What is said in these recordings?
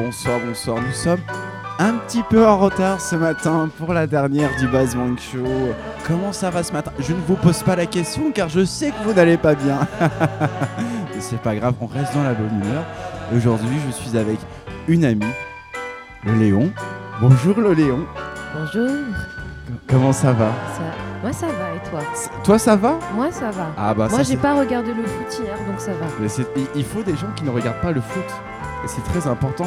bonsoir, bonsoir. Nous sommes un petit peu en retard ce matin pour la dernière du Bank Show. Comment ça va ce matin? Je ne vous pose pas la question car je sais que vous n'allez pas bien. Mais c'est pas grave, on reste dans la bonne humeur. Aujourd'hui, je suis avec une amie, le Léon. Bonjour le Léon. Bonjour. Comment ça va? Ça... Moi ça va et toi? Toi ça va? Moi ça va. Ah bah Moi j'ai pas regardé le foot hier donc ça va. Mais il faut des gens qui ne regardent pas le foot. C'est très important.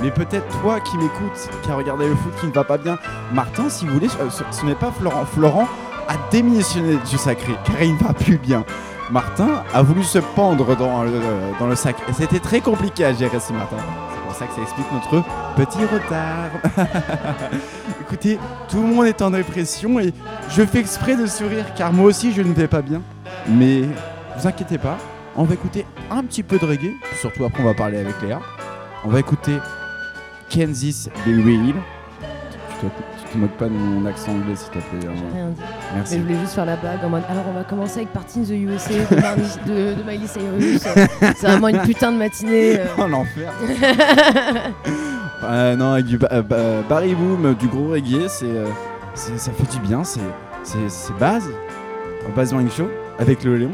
Mais peut-être toi qui m'écoutes, qui a regardé le foot, qui ne va pas bien. Martin, si vous voulez, ce, ce- n'est pas Florent. Florent a démissionné du sacré car il ne va plus bien. Martin a voulu se pendre dans le, dans le sac. Et c'était très compliqué à gérer ce matin. C'est pour ça que ça explique notre petit retard. Écoutez, tout le monde est en dépression et je fais exprès de sourire car moi aussi je ne vais pas bien. Mais vous inquiétez pas, on va écouter un petit peu de reggae, surtout après on va parler avec Léa. On va écouter Kansas Be Real. Tu te, tu te moques pas de mon accent anglais s'il te plaît. rien dit. Mais Merci. je voulais juste faire la blague en mode alors on va commencer avec Party in the USA de, de, de Miley Cyrus. C'est vraiment une putain de matinée. euh. Oh l'enfer. Euh, non, avec du ba- euh, ba- Barry Boom, du gros reggae, c'est, euh, ça fait du bien, c'est, c'est, base. Base Wang Show avec le Léon.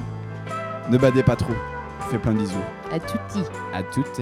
Ne badez pas trop. Je vous fais plein de bisous. à tutti. À toutes.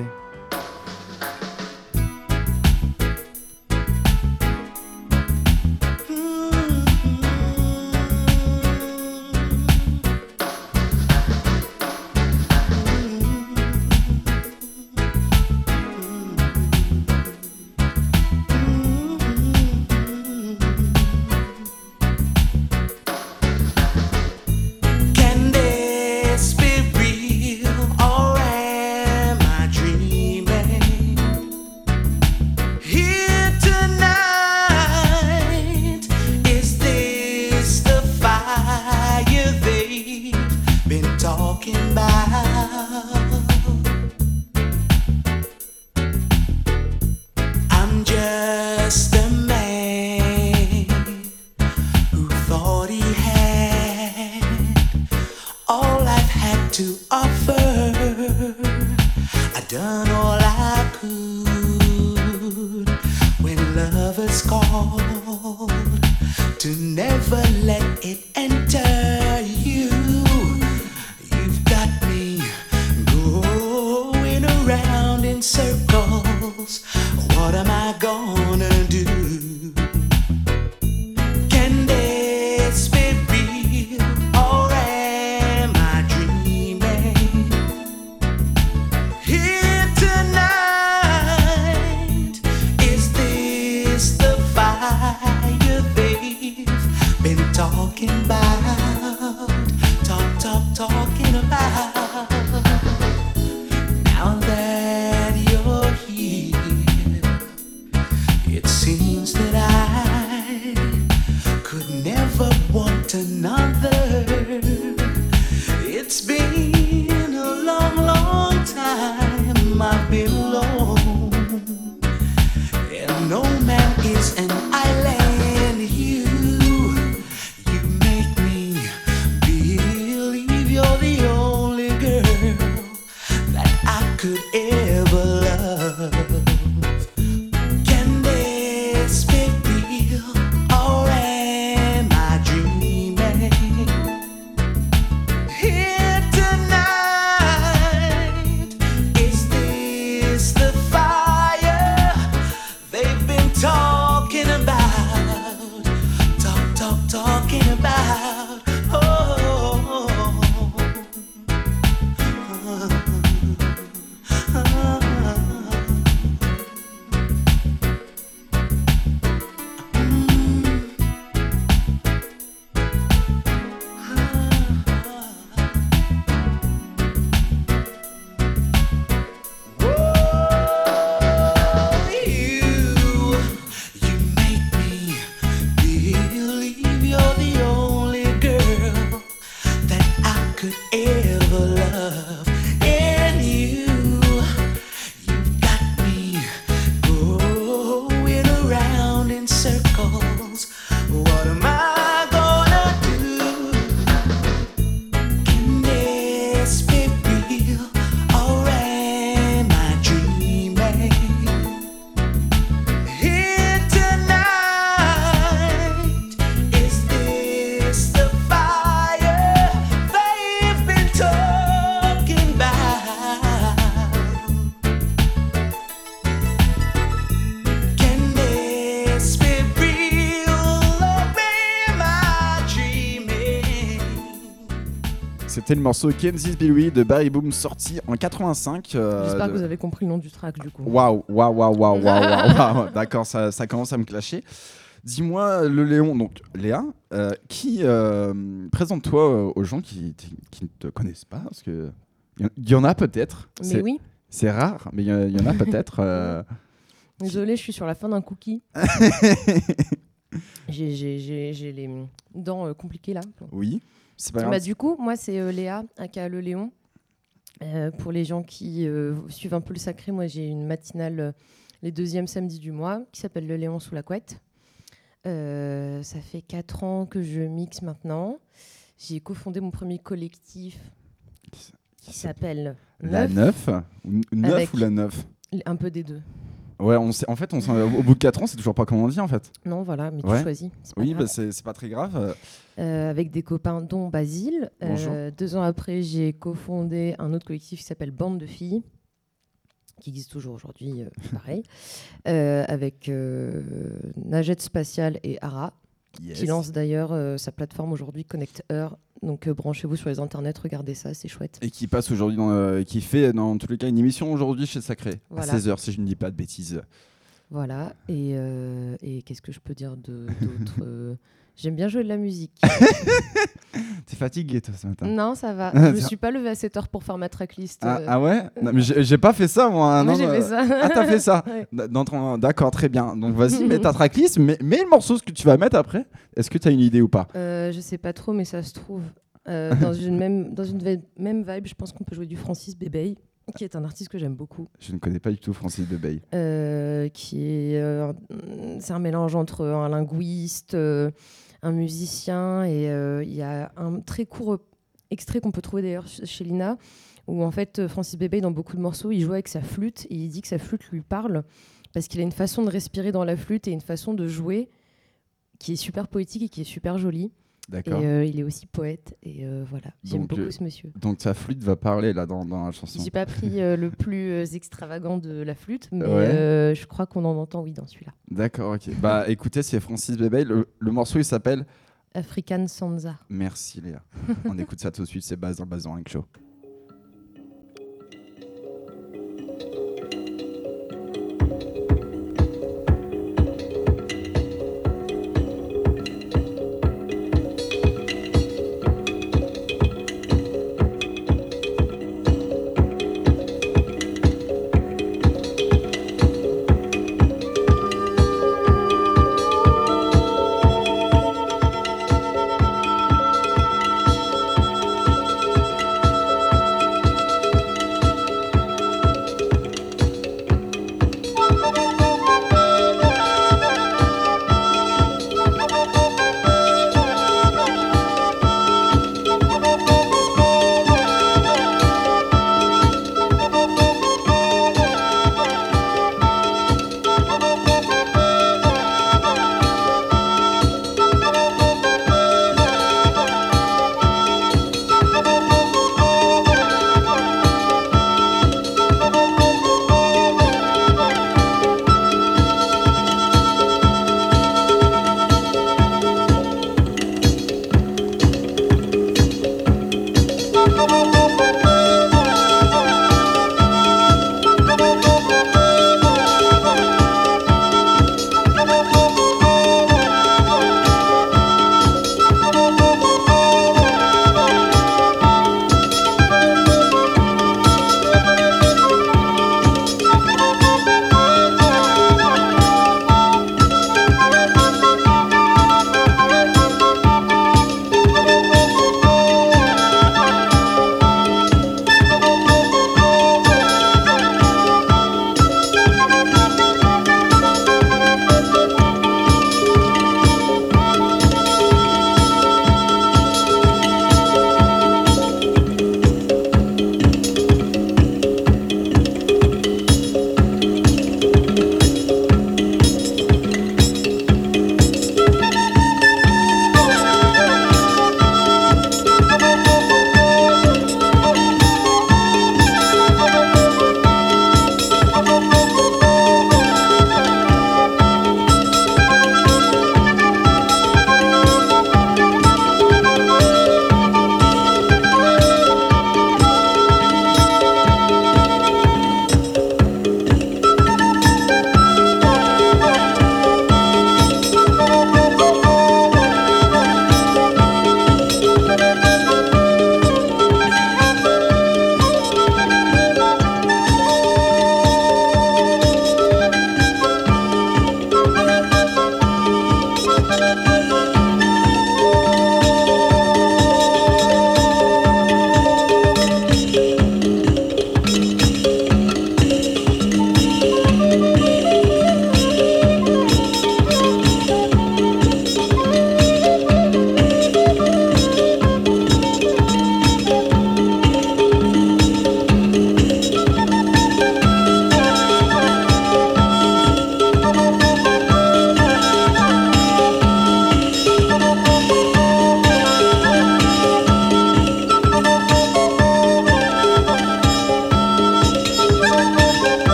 C'était le morceau Kansas Billy de Barry Boom sorti en 85. euh, J'espère de- que vous avez compris le nom du track du coup. Waouh, waouh, waouh, waouh, waouh, waouh, waouh. D'accord, ça, ça commence à me clasher. Dis-moi, le Léon, donc Léa, euh, qui euh, présente-toi euh, aux gens qui, qui ne te connaissent pas, parce que il y en a peut-être. Mais oui, C'est rare, mais il y, en- a peut-être. euh, désolé, je suis sur la fin d'un cookie. J'ai- les dents euh, compliquées là. oui, pas Bah, du coup, moi, c'est euh, Léa, aka Le Léon. Euh, pour les gens qui euh, suivent un peu le sacré, moi, j'ai une matinale les deuxièmes samedis du mois qui s'appelle Le Léon sous la couette. Ça fait 4 ans que je mixe maintenant. J'ai cofondé mon premier collectif qui s'appelle La Neuf, 9 ou 9 Avec- ou la 9 un peu des deux. Ouais, on sait, en fait, on au bout de 4 ans, c'est toujours pas comment on dit en fait. Non, voilà, mais Ouais. tu choisis. Oui, bah, c'est c'est pas très grave. euh, avec des copains dont Basile. Euh, deux ans après, j'ai cofondé un autre collectif qui s'appelle Bande de filles, qui existe toujours aujourd'hui, euh, pareil, avec euh, Najette Spatial et Ara, yes. qui lance d'ailleurs sa plateforme aujourd'hui Connect. Donc euh, branchez-vous sur les internets, regardez ça, c'est chouette. Et qui passe aujourd'hui, dans, euh, qui fait dans tous les cas une émission aujourd'hui chez Sacré Voilà. à 16h si je ne dis pas de bêtises. Voilà. Et, euh, et qu'est-ce que je peux dire de- d'autre J'aime bien jouer de la musique. T'es fatigué toi ce matin non, ça va. Je me suis pas levée à 7 heures pour faire ma tracklist. ah, euh. ah ouais? Non, mais j'ai pas fait ça moi. Moi, non, j'ai euh, fait ça. Ah t'as fait ça Ouais. Ton- D'accord, très bien. Donc vas-y, mets ta tracklist, mets, mets le morceau ce que tu vas mettre après. Est-ce que tu as une idée ou pas? Euh, je sais pas trop, mais ça se trouve. Euh, dans une même, dans une même vibe, je pense qu'on peut jouer du Francis Bébé, qui est un artiste que j'aime beaucoup. Je ne connais pas du tout Francis Bebey. euh, qui est, euh, c'est un mélange entre un linguiste, euh, un musicien, et euh, il y a un très court extrait qu'on peut trouver d'ailleurs ch- chez Lina, où en fait euh, Francis Bébé, dans beaucoup de morceaux, il joue avec sa flûte et il dit que sa flûte lui parle parce qu'il a une façon de respirer dans la flûte et une façon de jouer qui est super poétique et qui est super jolie. Et euh, il est aussi poète. Et euh, voilà, j'aime Donc, beaucoup ce monsieur. Donc ta flûte va parler là dans, dans la chanson. J'ai pas pris euh, le plus extravagant de la flûte, mais Ouais. je crois qu'on en entend, oui, dans celui-là. D'accord, ok. Bah écoutez, c'est Francis Bebey. Le, le morceau il s'appelle African Sansa. Merci Léa. On écoute ça tout de suite, c'est Baz dans Baz Rank Show.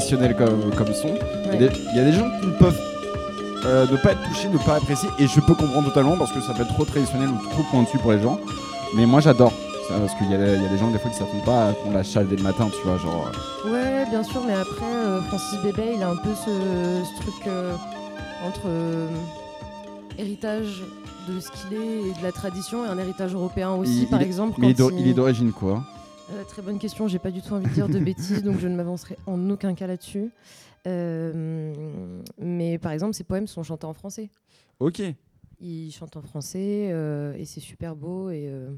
Traditionnel comme, comme son. Il y a des- il y, a des gens qui ne peuvent euh, ne pas être touchés, ne pas apprécier, et je peux comprendre totalement parce que ça peut être trop traditionnel ou trop pointu pour les gens. Mais moi j'adore. ça, Parce qu'il y, y a des gens des fois qui s'attendent pas à qu'on la chale dès le matin, tu vois, genre. euh, Ouais, bien sûr, mais après, euh, Francis Bébé, il a un peu ce, ce truc entre héritage de ce qu'il est et de la tradition et un héritage européen aussi, il- par il exemple. Mais il, est quand d'o- il est d'origine quoi? Très bonne question, j'ai pas du tout envie de dire de bêtises, donc je ne m'avancerai en aucun cas là-dessus. Euh, mais par exemple, ses poèmes sont chantés en français. Ok. Il chante en français euh, et c'est super beau. Et, euh,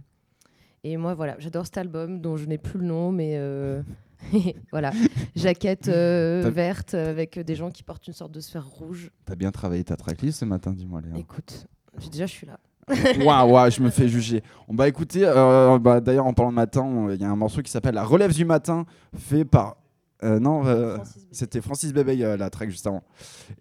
et moi, voilà, j'adore cet album dont je n'ai plus le nom, mais voilà, jaquette verte avec des gens qui portent une sorte de sphère rouge. T'as bien travaillé ta tracklist ce matin, dis-moi Léa. Écoute, déjà, je suis là. Waouh, waouh, je me fais juger. On va écouter, euh, bah, d'ailleurs en parlant de matin, on- il y a un morceau qui s'appelle La relève du matin, fait par... euh, non, euh, Francis Bébé. c'était Francis Bébé, euh, la track juste avant.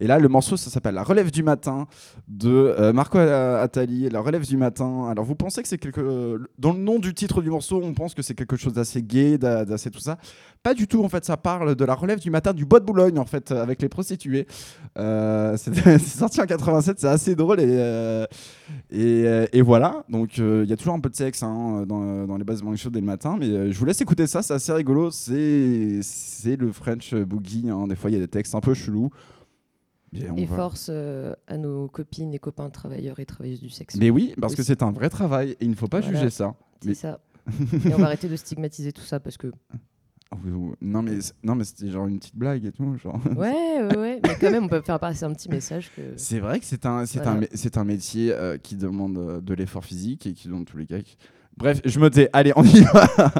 Et là, le morceau, ça s'appelle La relève du matin de euh, Marco Attali, La relève du matin. Alors, vous pensez que c'est quelque... Dans le nom du titre du morceau, on pense que c'est quelque chose d'assez gay, d'a- d'assez tout ça. Pas du tout, en fait, ça parle de la relève du matin du bois de Boulogne, en fait, avec les prostituées. Euh, c'est sorti en 87, c'est assez drôle et, euh, et, euh, et voilà. Donc euh, il y a toujours un peu de sexe hein, dans, dans les bases show dès le matin, mais euh, je vous laisse écouter ça, c'est assez rigolo. C'est le French boogie. hein. Des fois il y a des textes un peu chelous. Et on Et va- force euh, à nos copines et copains travailleurs et travailleuses du sexe. Mais oui, parce que c'est un vrai travail et il ne faut pas Voilà. juger ça. C'est mais- ça. et on va arrêter de stigmatiser tout ça parce que. Ah. Non mais non mais c'était genre une petite blague et tout. Genre. Ouais, ouais, ouais. Mais quand même, on peut faire passer un petit message que. C'est vrai que c'est un, c'est Voilà. un, c'est un métier euh, qui demande euh, de l'effort physique et qui dans tous les cas. Bref, je me tais. Allez, on y va.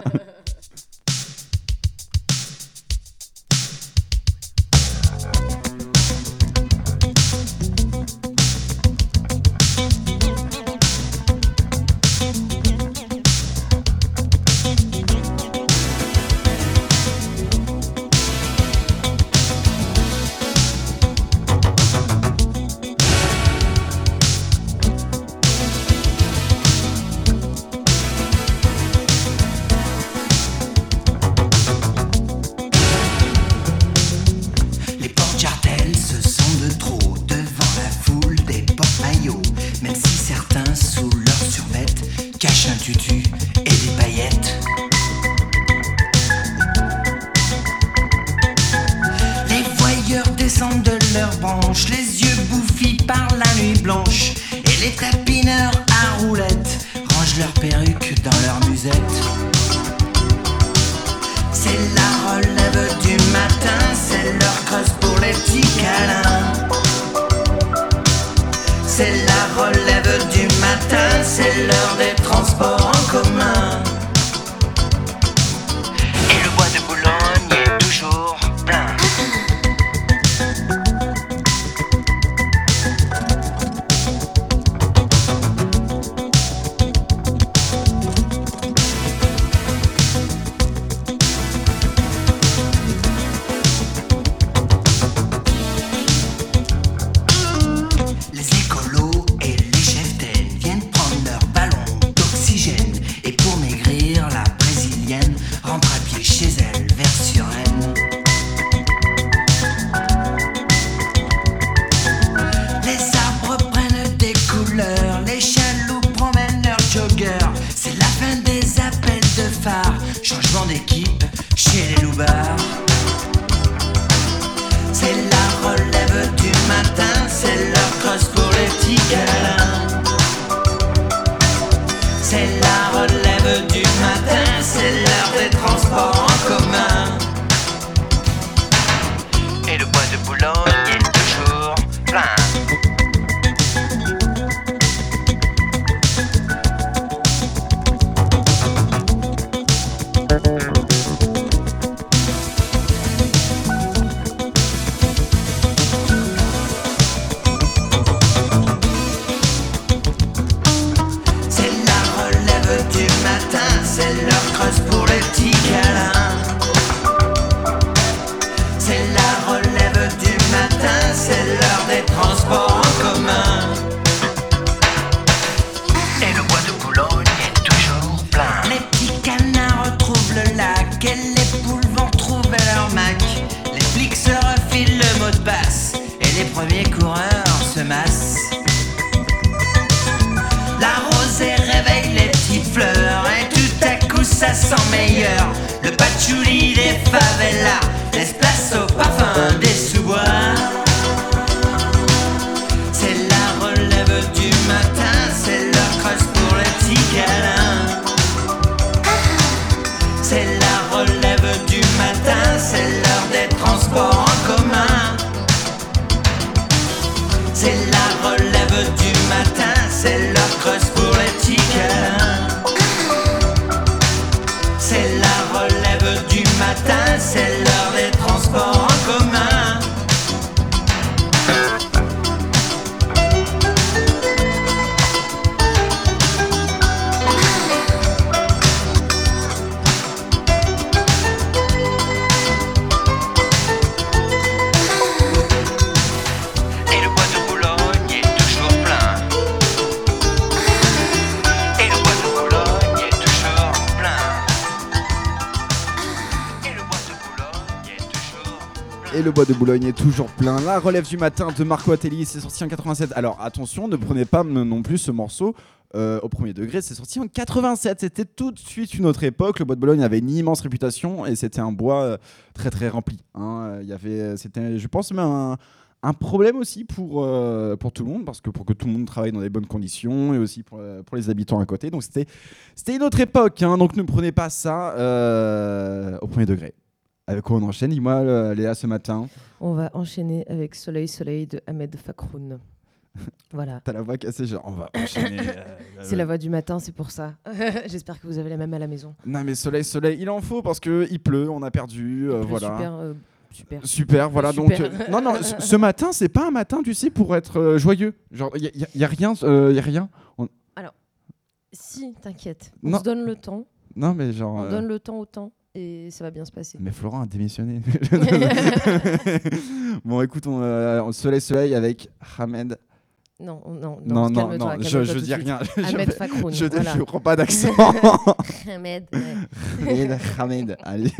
c'est leur creuse Boulogne est toujours plein. La relève du matin de Marco Attelli, c'est sorti en 87. Alors attention, ne prenez pas non plus ce morceau euh, au premier degré, c'est sorti en 87. C'était tout de suite une autre époque. Le bois de Boulogne avait une immense réputation et c'était un bois euh, très très rempli. hein. Il y avait, c'était, je pense, même un, problème aussi pour, euh, pour tout le monde, parce que pour que tout le monde travaille dans des bonnes conditions et aussi pour, les habitants à côté. Donc c'était, c'était une autre époque. hein. donc ne prenez pas ça au premier degré. Avec quoi on enchaîne Dis-moi, euh, Léa, ce matin. On va enchaîner avec Soleil Soleil de Ahmed Fakroun. Voilà. T'as la voix cassée, genre on va enchaîner. euh, C'est la voix du matin, c'est pour ça. J'espère que vous avez la même à la maison. Non mais soleil, soleil, il en faut parce que il pleut, on a perdu, euh, voilà. Super, euh, super. Super, voilà. Super. Donc, non, non, ce, matin, c'est pas un matin, tu sais, pour être joyeux. Genre, il y, a- y a rien, il y a rien. On- Si, t'inquiète. On se donne le temps. Non, mais genre. On donne le temps au temps et ça va bien se passer. Mais Florent a démissionné. bon, écoute, on, euh, soleil, soleil avec Hamed. Non, on- non, Non, non, non, non, je, je dis rien. je, Ahmed Fakroun. je, voilà. prends pas d'accent. Ahmed, ouais. Hamed, Hamed, allez.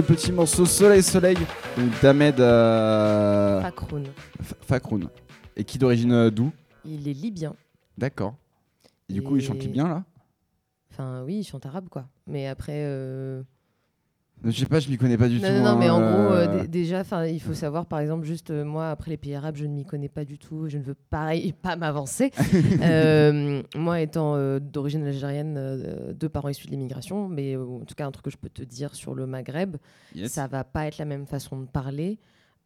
Le petit morceau Soleil Soleil d'Ahmed euh, Fakroun. Et qui d'origine euh, d'où? Il est libyen. D'accord. Et du coup, il chante bien là? Enfin, oui, il chante arabe, quoi. Mais après. euh, Je sais pas, je m'y connais pas du Non, tout. non, non, mais en hein, gros, euh, euh, dé- déjà, il faut savoir, par exemple, juste euh, moi, après les pays arabes, je ne m'y connais pas du tout. Je ne veux pareil pas m'avancer. Euh, moi, étant d'origine algérienne, deux parents issus de l'immigration, mais en tout cas, un truc que je peux te dire sur le Maghreb, yes. ça va pas être la même façon de parler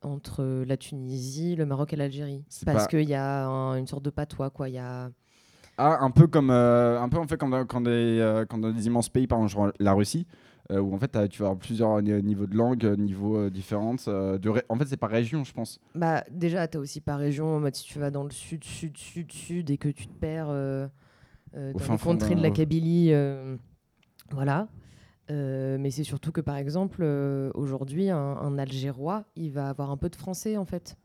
entre la Tunisie, le Maroc et l'Algérie. Parce pas- qu'il y a un- une sorte de patois, quoi. Il y a... Ah, un peu comme, un peu en fait dans, quand des, quand dans des immenses pays, par exemple genre la Russie, où en fait tu vas avoir plusieurs ni- niveaux de langue, euh, niveaux euh, euh, de ré- En fait, c'est par région, je pense. Bah, déjà, tu as aussi par région, en mode si tu vas dans le sud, sud, sud, sud, et que tu te perds euh, euh, dans fond contrées de la Kabylie, euh, voilà. Euh, mais c'est surtout que, par exemple, euh, aujourd'hui, un, un Algérois, il va avoir un peu de français, en fait.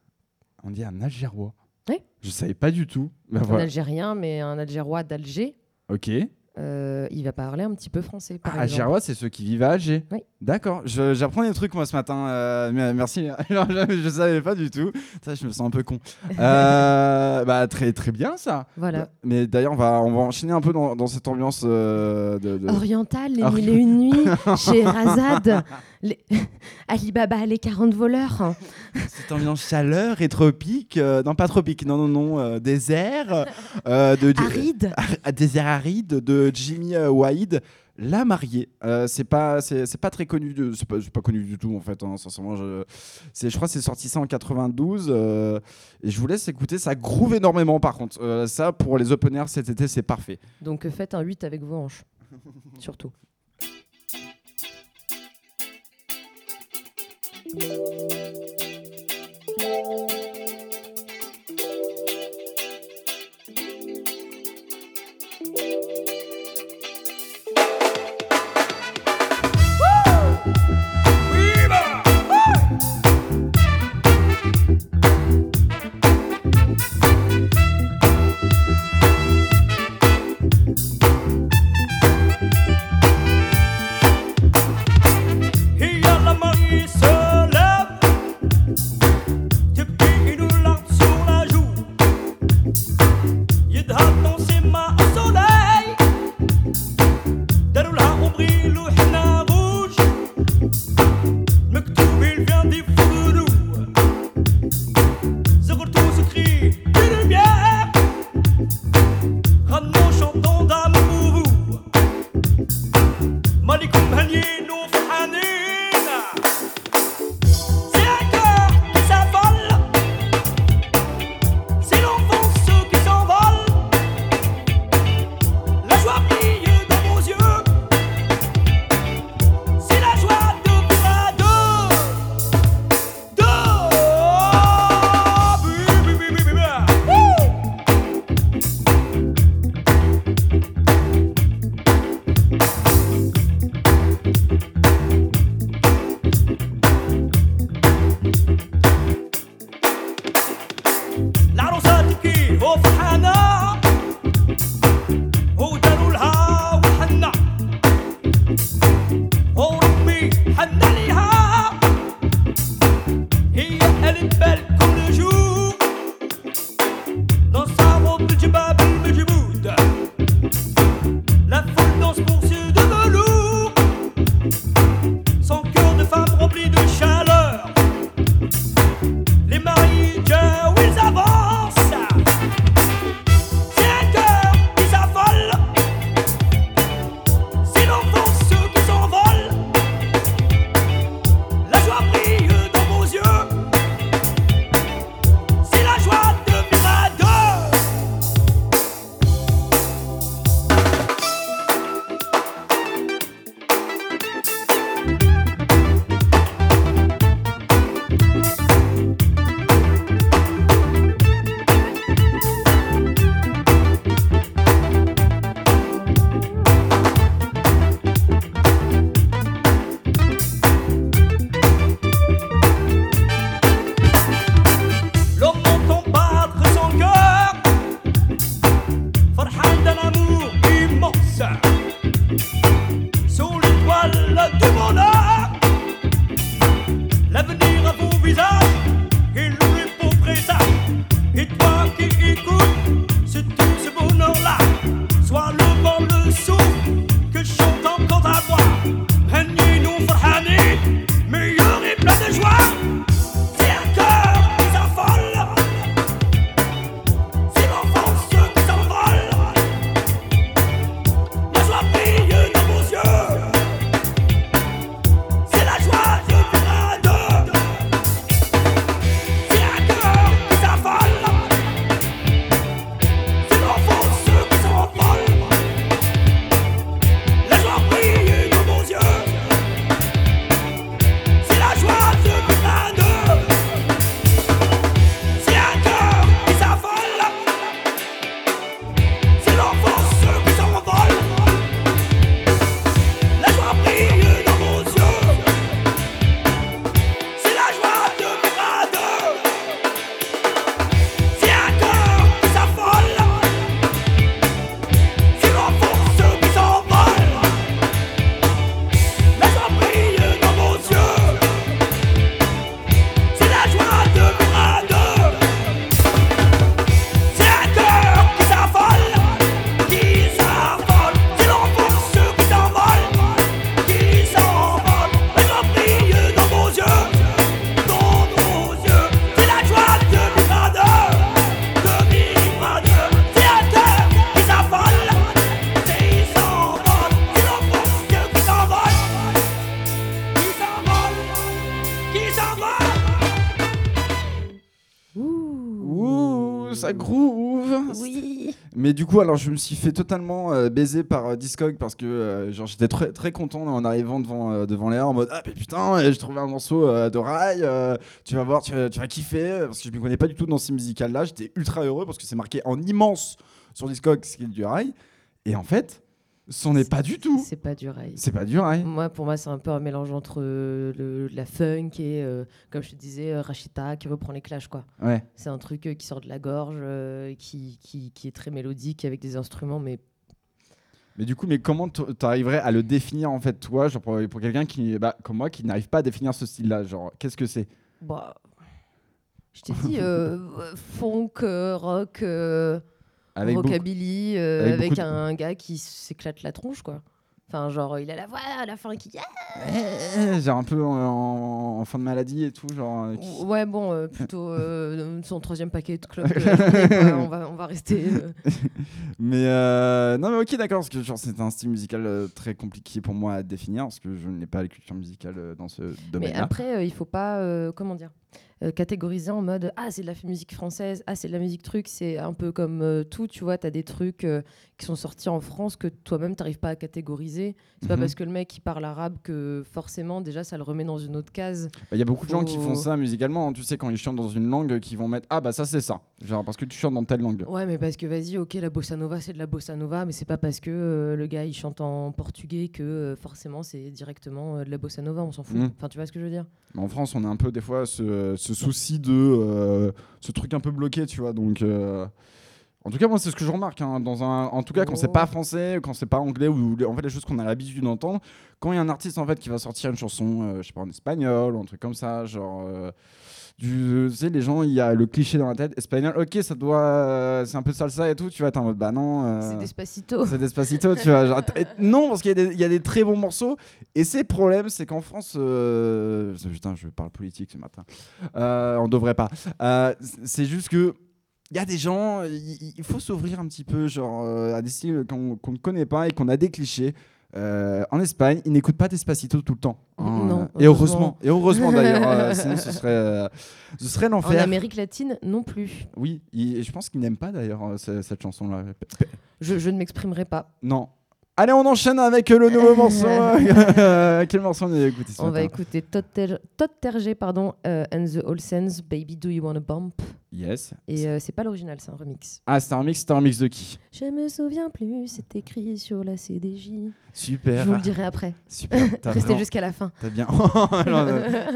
On dit un Algérois. Oui. Je savais pas du tout. Bah, Un voilà. Algérien, mais un Algérois d'Alger, Ok. Euh, il va parler un petit peu français, par Ah, exemple. Algérois, c'est ceux qui vivent à Alger. Oui. D'accord. J'apprends des trucs moi ce matin. euh, mais- merci. Alors, je, je savais pas du tout. Ça, je me sens un peu con. Euh, bah très très bien ça. Voilà. Bah, Mais d'ailleurs, on va on va enchaîner un peu dans, dans cette ambiance euh, de. de- Oriental, les Ori- mille et une nuits, chez Razad, les... Alibaba, les 40 voleurs. Cette ambiance chaleur et tropique. euh, non, pas tropique. Non, non, non. euh, désert. euh, de, de- Aride. Ar- désert aride de Jimmy euh, Wade. La mariée, Euh, c'est pas c'est pas très connu c'est pas, connu du tout en fait hein, sincèrement je c'est je crois que c'est sorti ça en 92 euh, et je vous laisse écouter ça groove énormément par contre Euh, ça pour les open air cet été c'est parfait Donc faites un 8 avec vos hanches, surtout. Thank you. Sous l'étoile du bonheur du coup, alors je me suis fait totalement euh, baiser par euh, Discog parce que euh, j'étais très content en arrivant devant devant l'air en mode ah mais putain j'ai trouvé un morceau de rail, tu vas voir, tu, vas- kiffer parce que je me connais pas du tout dans ces musicales là, j'étais ultra heureux parce que c'est marqué en immense sur Discog ce qui est rail. Et en fait, c'en est pas du tout. C'est pas du rail. C'est pas du rail. Moi, pour moi, c'est un peu un mélange entre euh, le, la funk et, euh, comme je te disais, euh, Rachita qui reprend les clashs, quoi. Ouais. C'est un truc qui sort de la gorge, qui, qui, qui est très mélodique avec des instruments, mais Mais du coup, mais comment t'arriverais à le définir en fait toi, genre pour, pour quelqu'un qui bah, comme moi qui n'arrive pas à définir ce style là, genre qu'est-ce que c'est? Bah, je t'ai dit funk, rock, Avec beaucoup- euh, avec avec, de- un gars qui s'éclate la tronche, quoi. Enfin, genre, il a la voix à la fin qui. Eh, genre un peu en, fin de maladie et tout, genre. euh, qui- Ouais, bon, euh, plutôt euh, son troisième paquet de quoi. on, va, on va rester. euh, Mais non, mais ok, d'accord, parce que genre c'est un style musical très compliqué pour moi à définir parce que je n'ai pas la culture musicale dans ce Mais domaine-là. après, il faut pas, comment dire, euh, catégoriser en mode ah c'est de la musique française, ah c'est de la musique truc, c'est un peu comme euh, tout, tu vois, tu as des trucs euh, qui sont sortis en France que toi-même t'arrives pas à catégoriser. C'est pas Mhm. parce que le mec il parle arabe que forcément déjà ça le remet dans une autre case. Bah, Il y a beaucoup de gens qui font ça musicalement, hein, tu sais, quand ils chantent dans une langue, qui vont mettre ah bah ça c'est ça, genre parce que tu chantes dans telle langue. Ouais, mais parce que vas-y, ok, la bossa nova c'est de la bossa nova, mais c'est pas parce que euh, le gars il chante en portugais que forcément c'est directement de la bossa nova, on s'en fout. Mhm. Enfin, tu vois ce que je veux dire? Mais en France, on a un peu des fois ce, ce souci de euh, ce truc un peu bloqué, tu vois. Donc, euh, en tout cas, moi, c'est ce que je remarque. hein, dans un, en tout cas, quand c'est pas français, quand c'est pas anglais, ou en fait les choses qu'on a l'habitude d'entendre, quand il y a un artiste en fait qui va sortir une chanson, euh, je sais pas en espagnol ou un truc comme ça, genre. Tu sais, les gens, il y a le cliché dans la tête. Espagnol, ok, ça doit. euh, c'est un peu salsa et tout. Tu vas être en mode, bah non. euh, C'est Despacito. c'est Despacito, tu vois. genre, non, parce qu'il y, a des- il y a des très bons morceaux. Et c'est le problème, c'est qu'en France. euh, Putain, je parle politique ce matin. Euh, on devrait pas. Euh, c'est juste que. Il y a des gens, il faut s'ouvrir un petit peu genre, à des styles qu'on qu'on ne connaît pas et qu'on a des clichés. Euh, en Espagne, ils n'écoutent pas Despacito tout le temps. hein. Non, et heureusement. Et heureusement d'ailleurs. euh, sinon, ce serait, euh, ce serait En l'enfer. Amérique latine, non plus. Oui, et je pense qu'ils n'aiment pas d'ailleurs euh, ce- cette chanson-là. Je ne m'exprimerai pas. non. Allez, on enchaîne avec euh, le nouveau morceau. Quel morceau on a écouté ce On va écouter Todd, Ter- Todd Terje, pardon, euh, and the Olsens, Baby Do You Wanna Bump. Yes. Et euh, c'est pas l'original, c'est un remix. Ah, c'est un mix, c'est un mix de qui? Je me souviens plus, c'est écrit sur la CDJ. Super. Je vous le dirai après. Super. T'as Restez vraiment- jusqu'à la fin. T'as bien...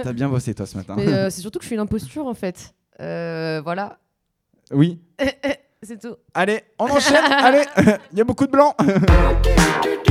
T'as bien bossé toi ce matin. Mais euh, c'est surtout que je suis une imposture en fait. Euh, voilà, Oui. C'est tout. Allez, on enchaîne. Allez, il y a beaucoup de blanc.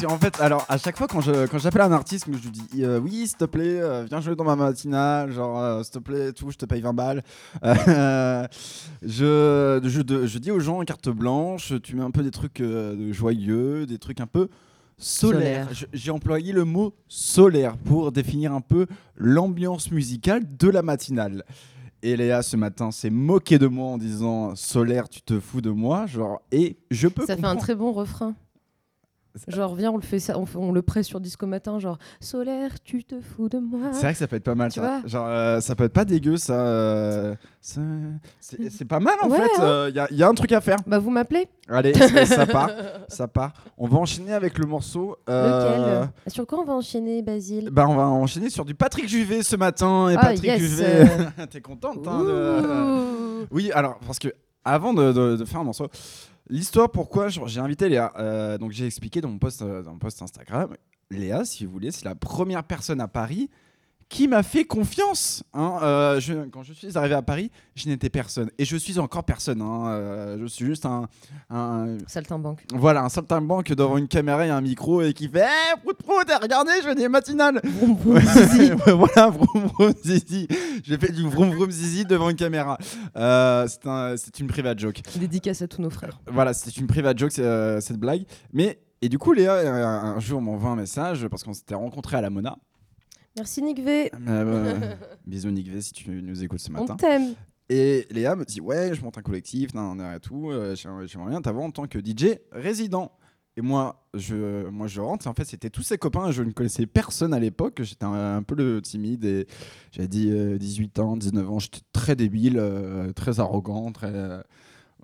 parce qu'en fait, alors à chaque fois quand je quand j'appelle un artiste, je lui dis euh, oui, s'il te plaît, euh, viens jouer dans ma matinale, genre euh, s'il te plaît, tout, je te paye 20 balles. Je, je, de- je dis aux gens carte blanche, tu mets un peu des trucs joyeux, des trucs un peu solaires. Solaire. J'ai employé le mot solaire pour définir un peu l'ambiance musicale de la matinale. Et Léa ce matin s'est moquée de moi en disant solaire, tu te fous de moi, genre et je peux Ça fait un très bon refrain. Genre, viens, on le fait ça, on, le presse sur Disco Matin, genre solaire, tu te fous de moi. C'est vrai que ça peut être pas mal, Tu ça. vois Genre, euh, ça peut être pas dégueu, ça. euh, ça- c'est pas mal, en Ouais, fait. hein. Il y, a- y a un truc à faire. Bah, vous m'appelez Allez, ça, part. Ça part. On va enchaîner avec le morceau. euh, Lequel? Sur quoi on va enchaîner, Basile? Bah, on va enchaîner sur du Patrick Juvet ce matin. Et Ah, Patrick yes. Juvet, t'es contente hein, de-. Oui, alors, parce que avant de, de- de faire un morceau, l'histoire pourquoi j'ai invité Léa. euh, donc, j'ai expliqué euh, dans mon post Instagram. Léa, si vous voulez, c'est la première personne à Paris qui m'a fait confiance. hein. Euh, je- quand je suis arrivé à Paris, je n'étais personne. Et je suis encore personne. hein. Euh, je suis juste un, un- Saltimbanque. voilà, un saltimbanque devant une caméra et un micro et qui fait Hé, prout prout, regardez, je fais des matinales Vroom, vroom, zizi. Voilà, vroom vroom zizi. J'ai fait du vroom vroom zizi devant une caméra. Euh, c'est un- c'est une private joke. Dédicace à tous nos frères. Voilà, c'était une private joke, c'est, cette blague. Mais, et du coup, Léa, un jour, m'envoie un message parce qu'on s'était rencontrés à la Mona. Merci Nick V. Euh, bisous, Nick V, si tu nous écoutes ce On matin. t'aime. Et Léa me dit Ouais, je monte un collectif, nan, nan, et tout. euh, J'aimerais bien t'avoir en tant que DJ résident. Et moi, je, moi, je rentre. En fait, c'était tous ses copains. Je ne connaissais personne à l'époque. J'étais un, un peu le timide. Et j'avais dit euh, 18 ans, 19 ans. J'étais très débile, euh, très arrogant, très. euh,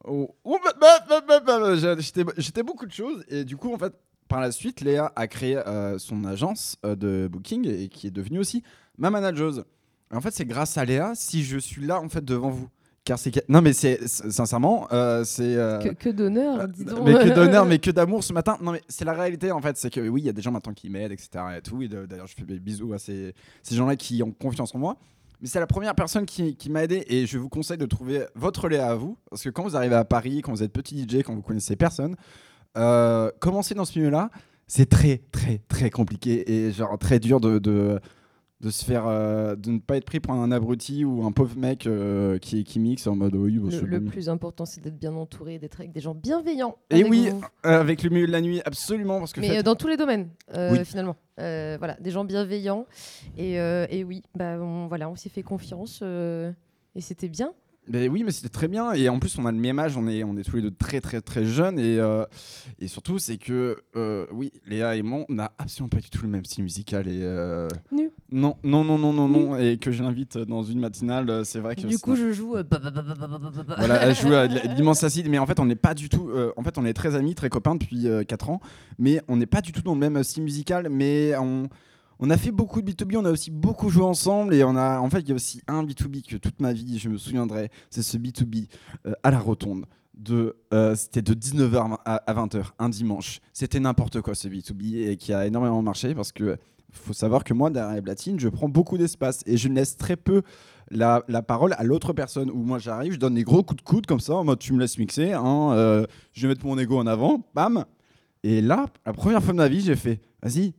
oh, oh, bah, bah, bah, bah, bah, bah, j'étais beaucoup de choses. Et du coup, en fait, par la suite, Léa a créé euh, son agence euh, de booking et qui est devenue aussi ma manageuse. En fait, c'est grâce à Léa si je suis là en fait devant vous. Car c'est non mais c'est sincèrement euh, c'est Que, que d'honneur, dis donc. mais que d'honneur mais que d'amour ce matin. Non mais c'est la réalité en fait, c'est que oui il y a des gens maintenant qui m'aident etc et tout. Et d'ailleurs je fais des bisous à ces, ces gens-là qui ont confiance en moi. Mais c'est la première personne qui, qui m'a aidé et je vous conseille de trouver votre Léa à vous parce que quand vous arrivez à Paris, quand vous êtes petit DJ, quand vous connaissez personne, euh, commencer dans ce milieu-là, c'est très très très compliqué et genre très dur de, de, de se faire euh, de ne pas être pris pour un abruti ou un pauvre mec euh, qui, qui mixe en mode oui bah, Le, c'est le bon. plus important, c'est d'être bien entouré, d'être avec des gens bienveillants. Et oui, vous. avec le milieu de la nuit, absolument, parce que Mais fait- dans tous les domaines, Oui. finalement. Voilà, des gens bienveillants. Et, et oui, bah, on, voilà, on s'est fait confiance et c'était bien. Mais oui, mais c'était très bien. Et en plus, on a le même âge, on est, on est tous les deux très, très, très jeunes. Et, euh, et surtout, c'est que, euh, oui, Léa et moi, on n'a absolument pas du tout le même style musical. Et. Euh, non, non, non, non, non, non. Et que je l'invite dans une matinale, c'est vrai que. Du coup, je joue. voilà, je joue l'immense acide. Mais en fait, on n'est pas du tout. en fait, on est très amis, très copains depuis 4 ans. Mais on n'est pas du tout dans le même style musical. Mais on on a fait beaucoup de B2B, on a aussi beaucoup joué ensemble, et on a. En fait, il y a aussi un B2B que toute ma vie, je me souviendrai, c'est ce B2B euh, à la rotonde. De, euh, c'était de 19h à à 20h, un dimanche. C'était n'importe quoi ce B2B et qui a énormément marché parce que faut savoir que moi, derrière les platines, je prends beaucoup d'espace et je laisse très peu la, la parole à l'autre personne. Où moi, j'arrive, je donne des gros coups de coude comme ça, en mode tu me laisses mixer, hein, euh, je vais mettre mon ego en avant, bam. Et là, la première fois de ma vie, j'ai fait vas-y,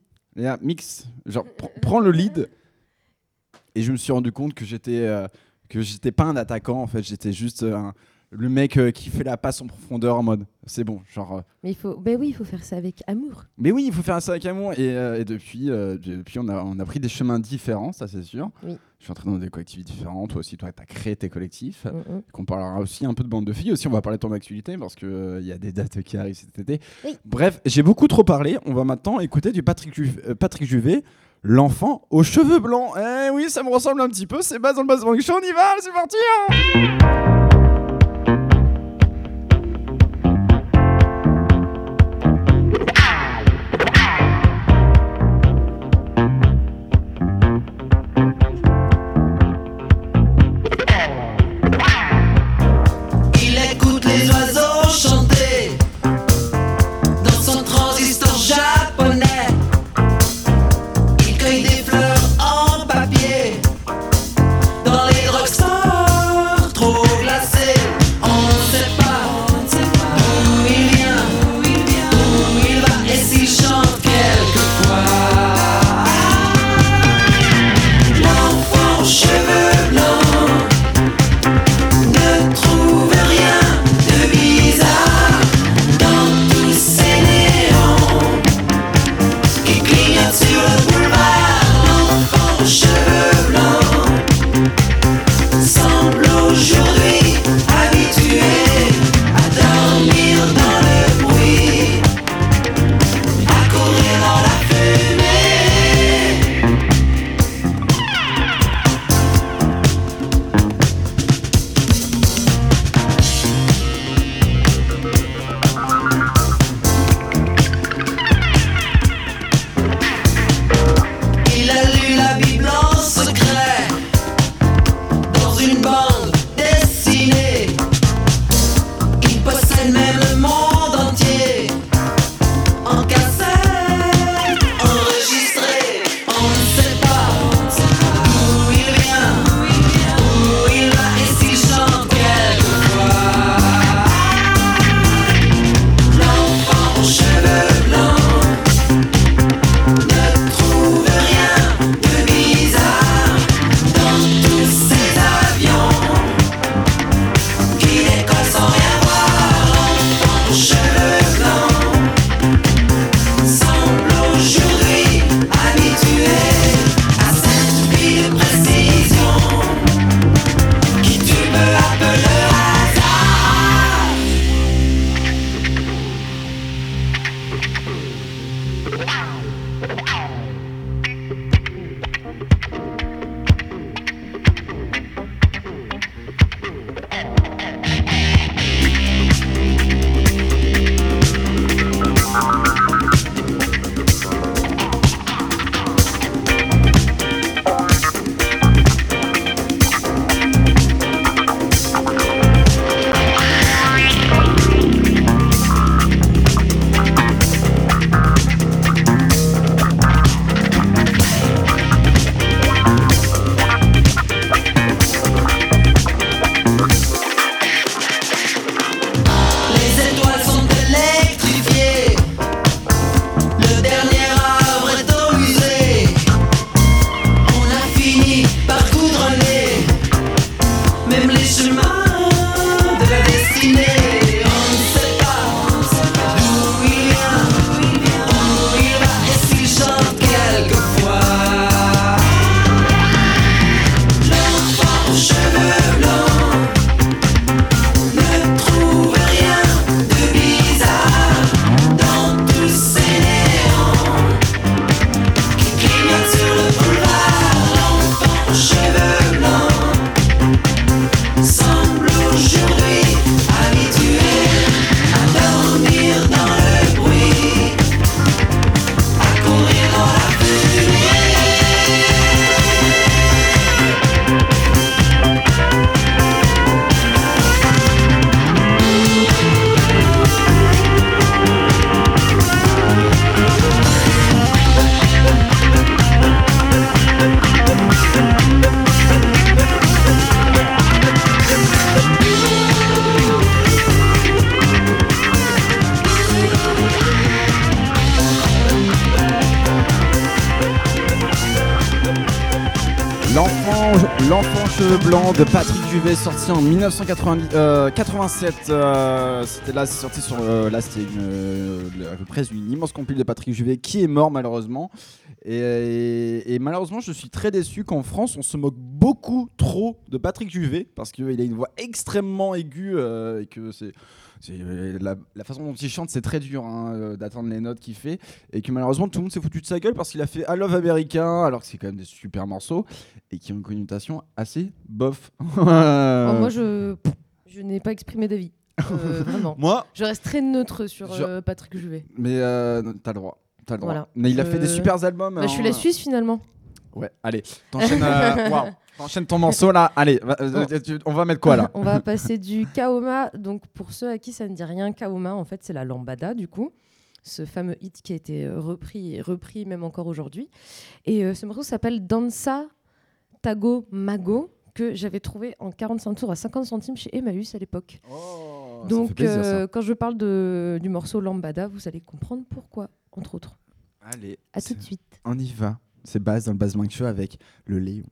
Mix, genre pr- prends le lead. Et je me suis rendu compte que j'étais euh, que j'étais pas un attaquant en fait, j'étais juste un- le mec euh, qui fait la passe en profondeur en mode c'est bon, genre. euh, Mais il faut, ben oui, il faut faire ça avec amour. mais oui, il faut faire ça avec amour. Et, euh, et depuis, depuis on, a, on a pris des chemins différents, ça c'est sûr. Oui. Je suis entré dans des collectifs différents. Toi aussi, toi, tu as créé tes collectifs. Mm, mm. Qu'on parlera aussi un peu de bande de filles. Aussi, on va parler de ton actualité parce qu'il y a des dates qui arrivent cet été. Oui. Bref, j'ai beaucoup trop parlé. On va maintenant écouter du Patrick, Ju- Patrick Juvet, l'enfant aux cheveux blancs. Eh oui, ça me ressemble un petit peu. C'est bas dans le Show. On y va, c'est parti. hein Sorti en 1987. euh, c'était là, c'est sorti sur euh, là, c'était euh, à peu près une immense compil de Patrick Juvet qui est mort malheureusement. Et, et- malheureusement, je suis très déçu qu'en France, on se moque beaucoup trop de Patrick Juvet parce qu'il a une voix extrêmement aiguë euh, et que c'est euh, la, la façon dont il chante, c'est très dur hein, euh, d'atteindre les notes qu'il fait. Et que malheureusement, tout le monde s'est foutu de sa gueule parce qu'il a fait I Love America, alors que c'est quand même des super morceaux et qui ont une connotation assez bof. Oh, moi, je, je n'ai pas exprimé d'avis. Euh, vraiment. Moi, Je reste très neutre sur Je- euh, Patrick Juvet. mais euh, t'as le droit. T'as le droit. Voilà. Mais il a fait des super albums. Bah, je suis hein. la Suisse finalement. Ouais, allez, t'enchaînes, euh, waouh, t'enchaînes ton morceau là. Allez, va- euh, tu- on va mettre quoi là On va passer du Kaoma. Donc, pour ceux à qui ça ne dit rien, Kaoma, en fait, c'est la lambada, du coup. Ce fameux hit qui a été euh, repris et repris même encore aujourd'hui. Et euh, ce morceau s'appelle Dansa Tago Mago, que j'avais trouvé en 45 tours à 50 centimes chez Emmaüs à l'époque. Oh, ça fait Donc, plaisir, ça. euh, quand je parle de, du morceau lambada, vous allez comprendre pourquoi, entre autres. Allez, À tout de suite. on y va. C'est base dans le Base Show avec le Léon.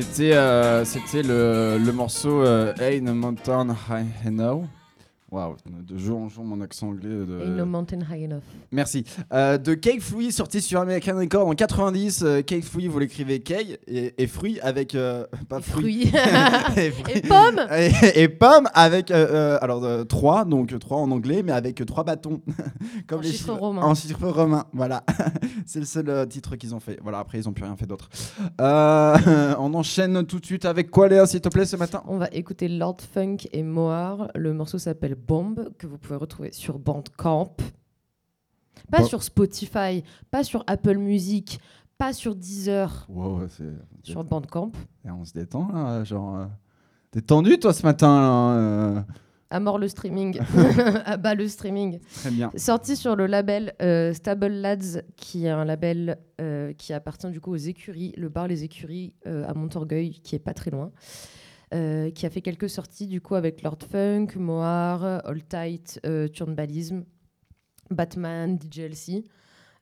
C'était euh, le, le morceau euh, Ain't Mountain High Enough. Waouh, de jour en jour, mon accent anglais. De... Ain't no mountain high enough. Merci. Euh, de Cake Fruit, sorti sur American Record en 90. Euh, Cake Fruit, vous l'écrivez Cake et, et fruit avec. euh, pas Et fruit. et, fruit. Et pommes Et, et pomme avec. euh, euh, alors, 3, donc 3 en anglais, mais avec 3 bâtons. Comme En les chiffres romains. En chiffres romains, voilà. C'est le seul euh, titre qu'ils ont fait. Voilà, après, ils n'ont plus rien fait d'autre. Euh, on enchaîne tout de suite avec quoi, Léa, s'il te plaît, ce matin On va écouter Lord Funk et Moar. Le morceau s'appelle Bomb, que vous pouvez retrouver sur Bandcamp. Pas Bon. sur Spotify, pas sur Apple Music, pas sur Deezer, Wow, sur Bandcamp. Et on se détend, là, genre. euh, T'es tendu, toi, ce matin, là, euh, À mort le streaming. à bas le streaming. Très bien. Sorti sur le label euh, Stable Lads, qui est un label euh, qui appartient du coup aux écuries, le bar Les Écuries à Montorgueil, qui est pas très loin. Euh, qui a fait quelques sorties du coup avec Lord Funk, Moar, All Tight, euh, Turnbalism, Batman, DJLC.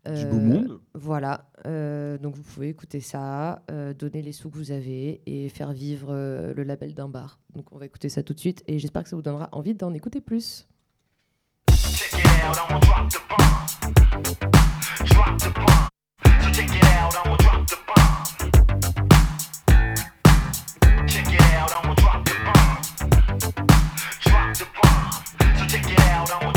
Du Euh, beau monde. Voilà, euh, donc vous pouvez écouter ça, euh, donner les sous que vous avez et faire vivre euh, le label d'un bar. Donc on va écouter ça tout de suite et j'espère que ça vous donnera envie d'en écouter plus. Check it out, out, I'ma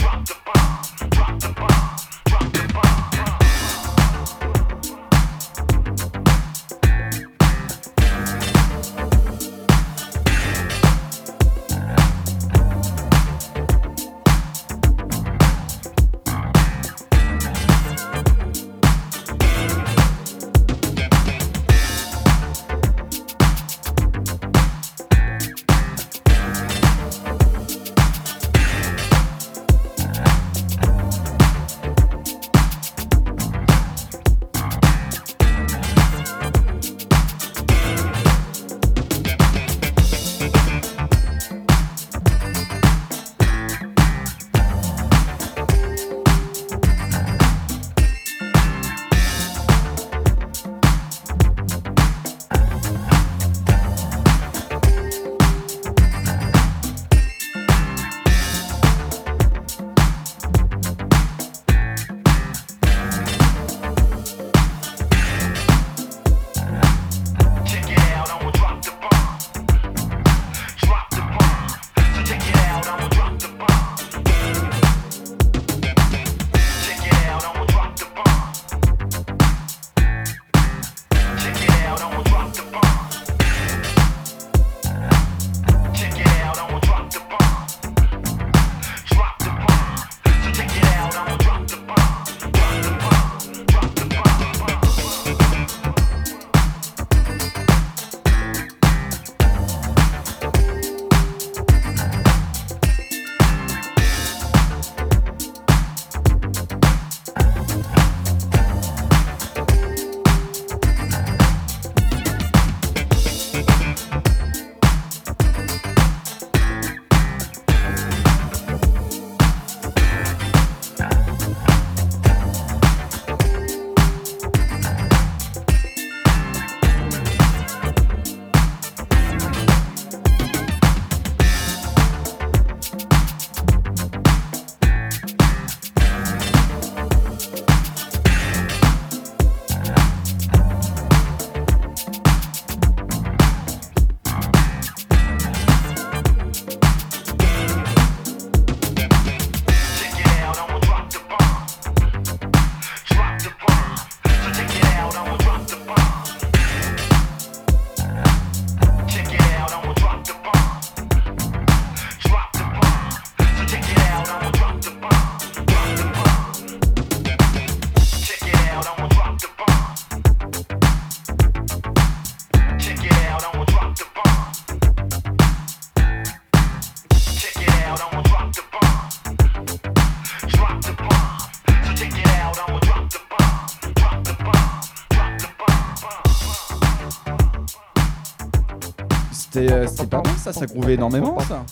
Euh, c'était pas mal ça, ça grouvait énormément ça.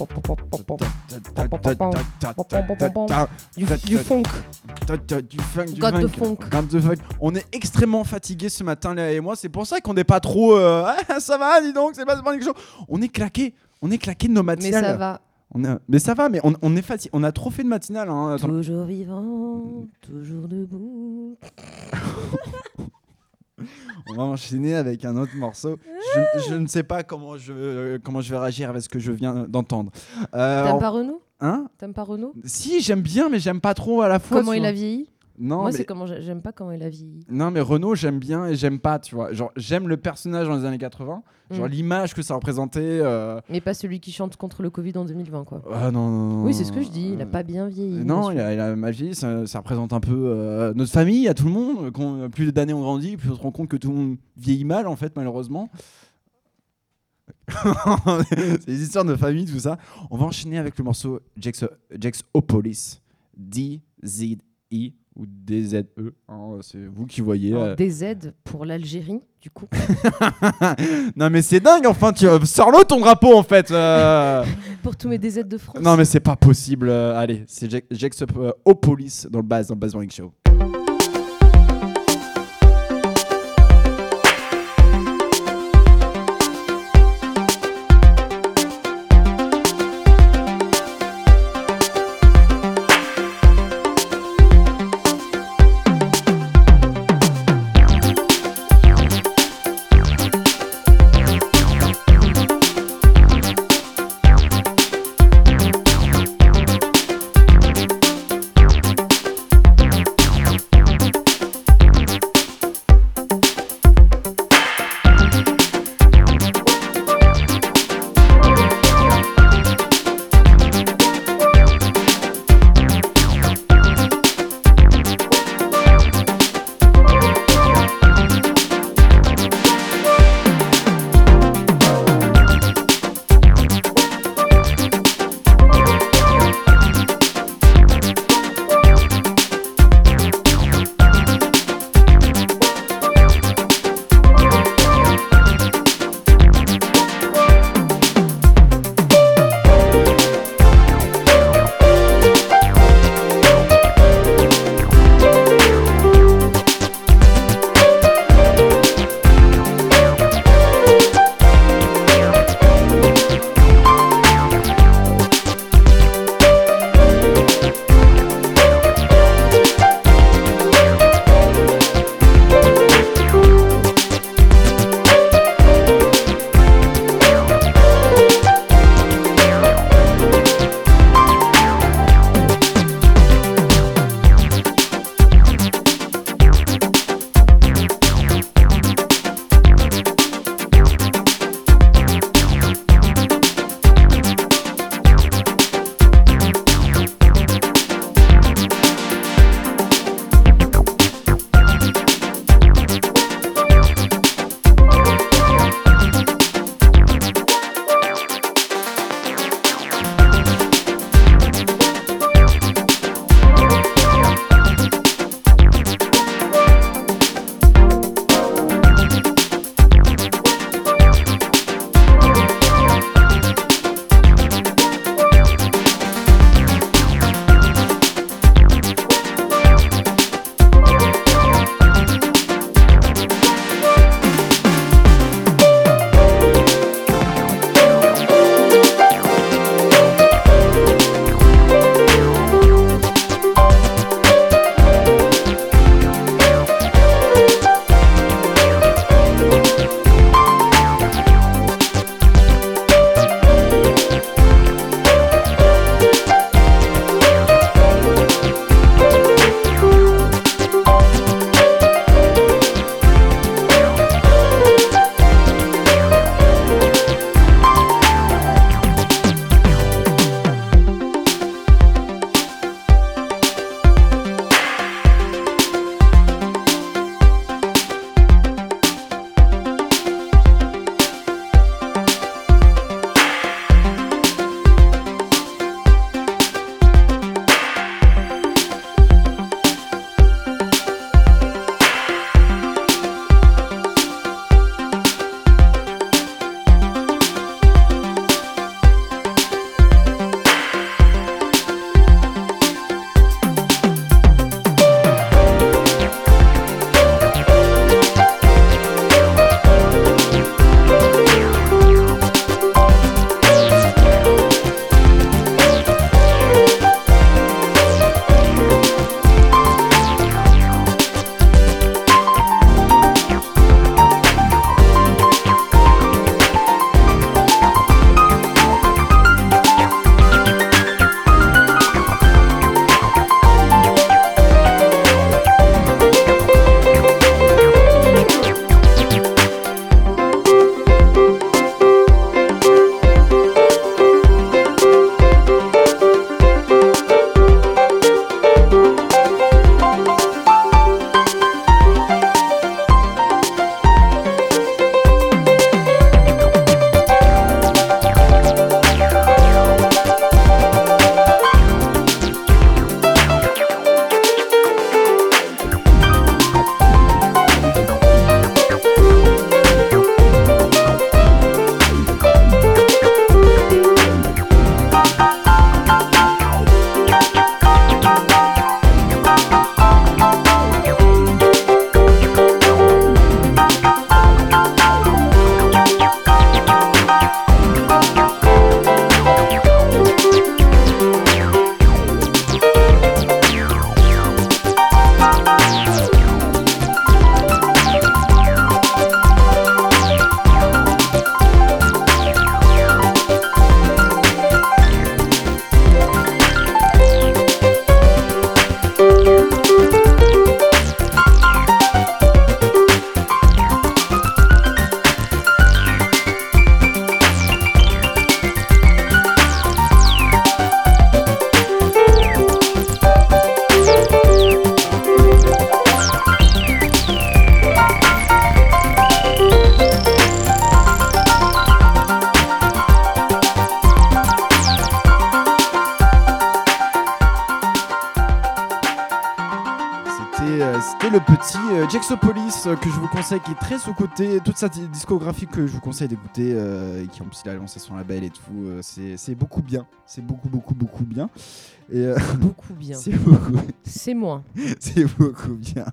Du, du funk. Du funk, du God de funk. funk. God de funk. On est extrêmement fatigués ce matin, Léa et moi. C'est pour ça qu'on n'est pas trop. euh, Ah, ça va, dis donc, c'est pas pas quelque chose. On est claqué. On est claqué de nos Mais matinales. ça va. On Mais ça va, mais on, on est fatigué. On a trop fait de matinale. Hein. Toujours vivant, toujours debout. On va enchaîner avec un autre morceau. Je, je ne sais pas comment je, comment je vais réagir avec ce que je viens d'entendre. Euh, T'aimes pas Renaud? Hein? T'aimes pas Renaud? Si, j'aime bien, mais j'aime pas trop à la fois. Comment il a vieilli? Non, Moi, mais... c'est comment j'ai- j'aime pas comment il a vieilli. non, mais Renault, j'aime bien et j'aime pas, tu vois. Genre, j'aime le personnage dans les années 80, genre Mm. l'image que ça représentait. euh, Mais pas celui qui chante contre le Covid en 2020, quoi. Ah non, non, Oui, c'est ce que je dis. Il a pas bien vieilli. Non, il a, il a ma vie, ça, ça représente un peu euh, notre famille, à tout le monde. Quand plus d'années on grandit, plus on se rend compte que tout le monde vieillit mal, en fait, malheureusement. c'est des histoires de famille, tout ça. On va enchaîner avec le morceau Jax, Jaxopolis. D-Z-I ou D-Z-E. hein, c'est vous qui voyez. Alors, euh. Des aides pour l'Algérie, du coup. non, mais c'est dingue, enfin, tu sors-le ton drapeau, en fait. euh. pour tous mes aides de France. Non, mais c'est pas possible. euh, allez, c'est Jax- Jaxopolis dans le base, dans le Base Morning Show. Que je vous conseille, qui est très sous-côté. Toute sa di- discographie que je vous conseille d'écouter, euh, et qui en plus il a lancé son label et tout, euh, c'est beaucoup bien. C'est beaucoup, beaucoup, beaucoup bien. Et euh, Beaucoup bien. c'est beaucoup, C'est moi. c'est beaucoup bien.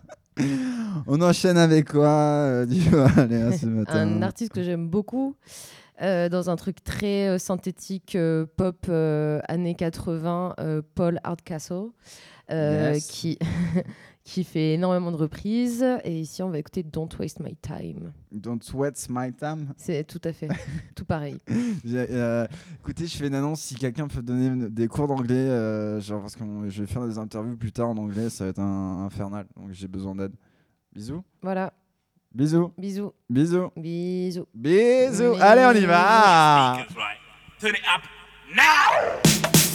On enchaîne avec quoi, euh, ce matin Un artiste que j'aime beaucoup, euh, dans un truc très euh, synthétique, euh, pop années 80, euh, Paul Hardcastle, Yes. qui, qui fait énormément de reprises. Et ici, on va écouter Don't Waste My Time. Don't sweat my time. C'est tout à fait, tout pareil. Euh, écoutez, je fais une annonce. Si quelqu'un peut donner des cours d'anglais, euh, genre parce que je vais faire des interviews plus tard en anglais, ça va être un, infernal. Donc j'ai besoin d'aide. Bisous. Voilà, Bisous. bisous, Bisous. bisous. Bisous. Allez, on y va. Turn it up now.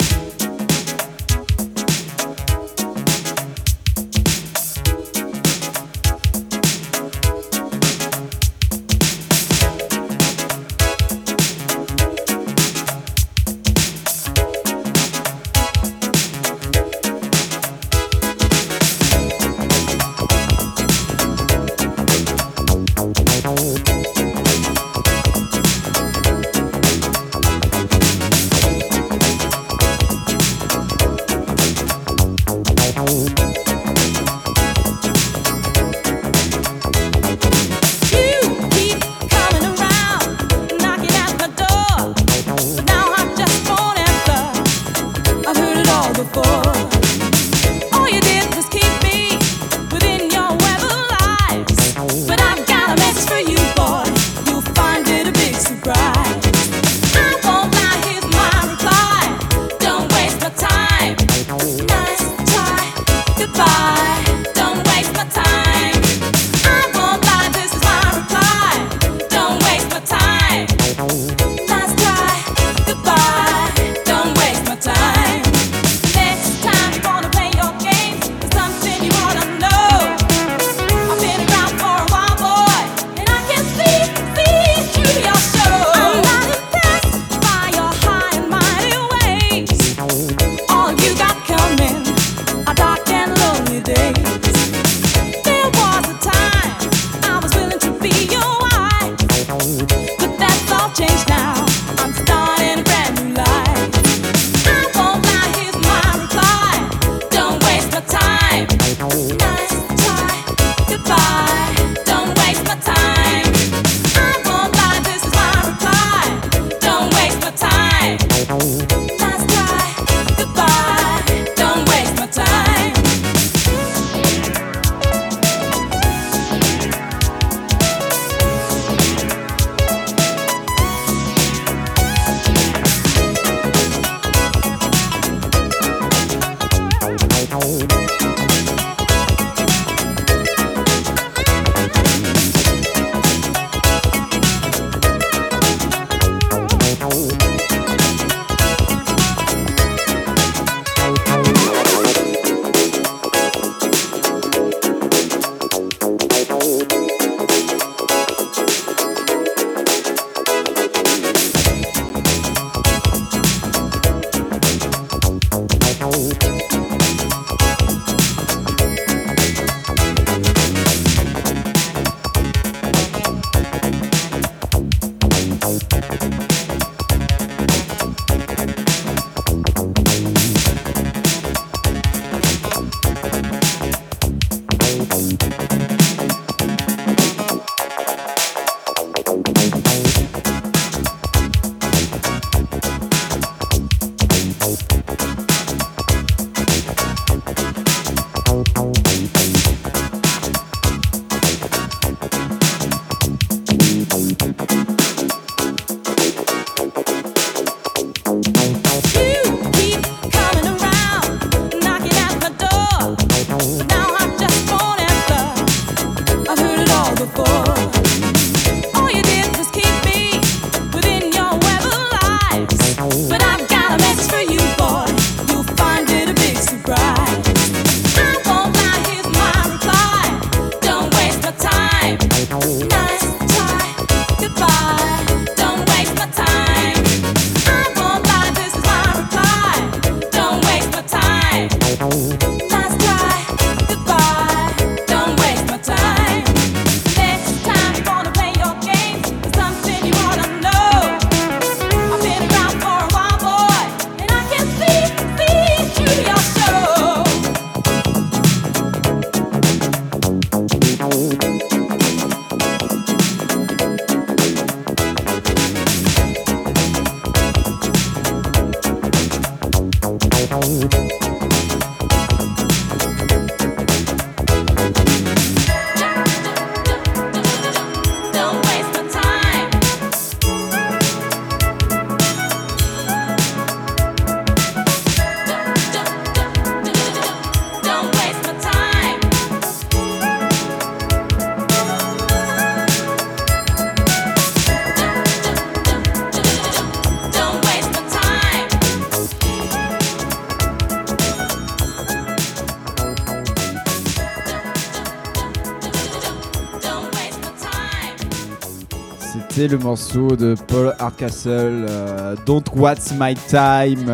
Le morceau de Paul Hardcastle, euh, Don't What's My Time.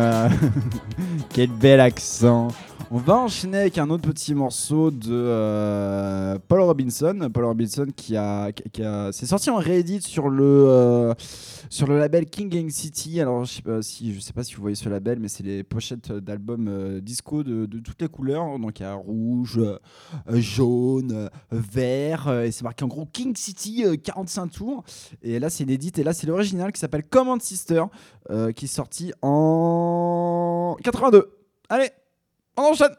Quel bel accent. On va enchaîner avec un autre petit morceau de euh, Robinson. Paul Robinson qui a, qui- a- c'est sorti en réédit sur le euh, sur le label King City. Alors je sais pas si je sais pas si vous voyez ce label, mais c'est les pochettes d'albums euh, disco de, toutes les couleurs. Donc il y a rouge, euh, jaune, vert, et c'est marqué en gros King City euh, 45 tours. Et là c'est l'édit et là c'est l'original qui s'appelle Command Sister, qui est sorti en 82. Allez, on enchaîne.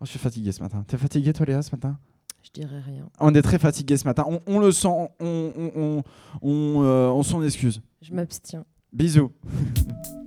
Oh, je suis fatigué ce matin. T'es fatigué toi Léa ce matin? Dirais rien. On est très fatigué ce matin. On, on le sent. On, on, on, on, euh, on s'en excuse. Je m'abstiens. Bisous.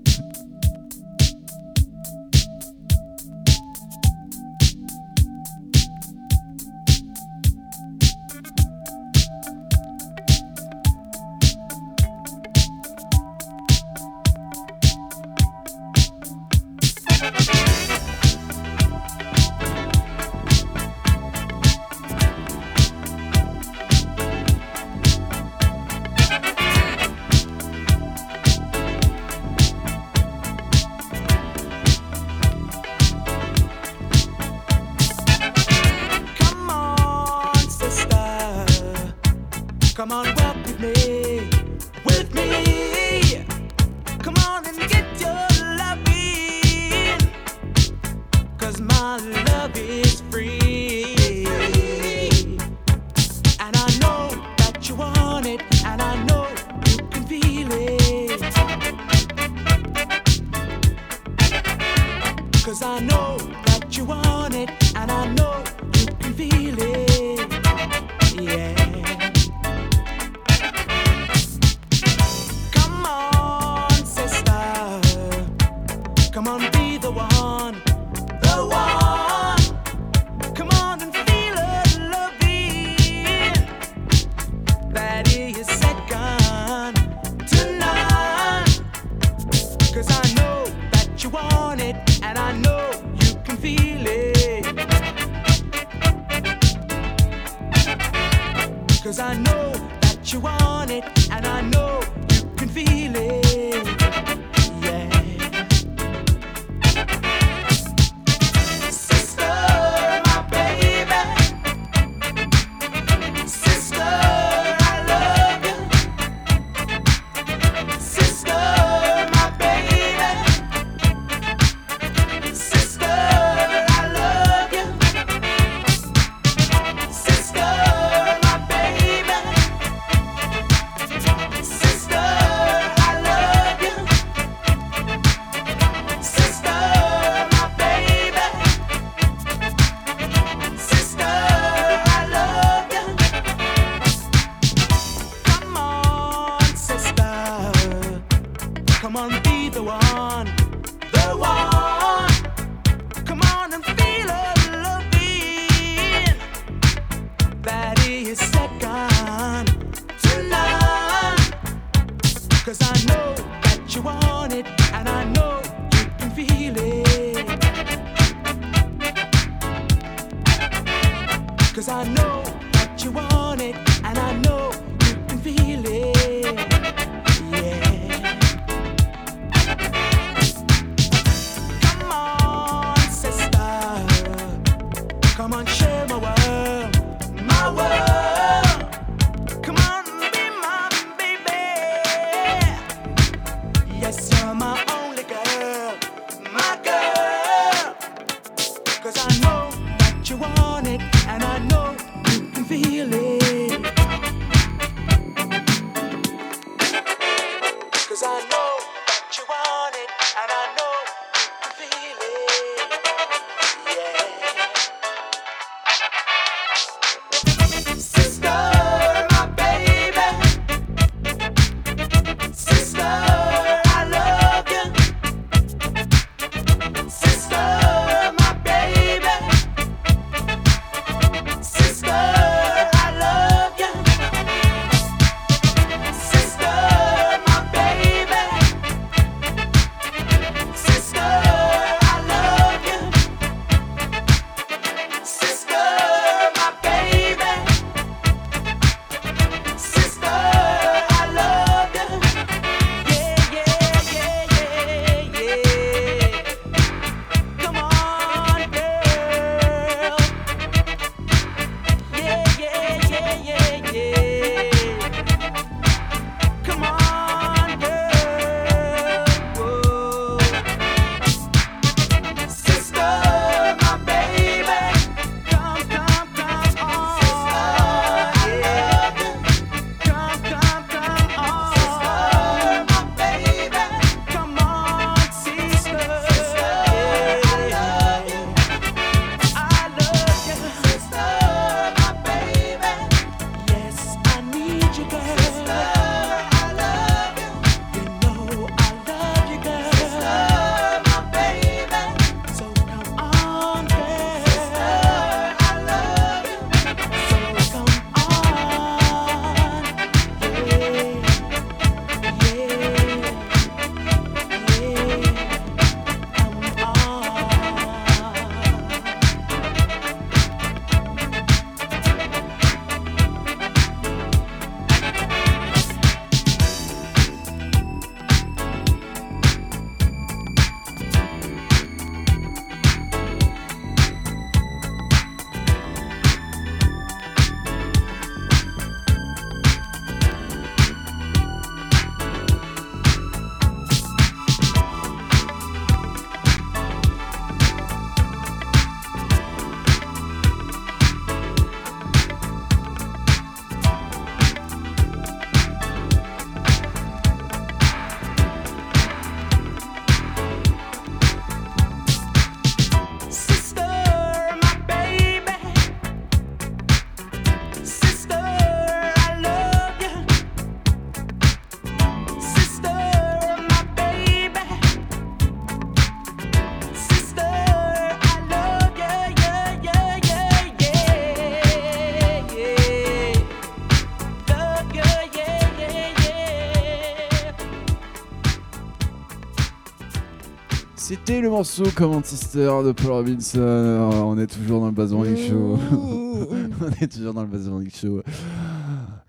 C'était le morceau Command Sister de Paul Robinson. Euh, On est toujours dans le Buzz Morning Show. On est toujours dans le Buzz Morning Show.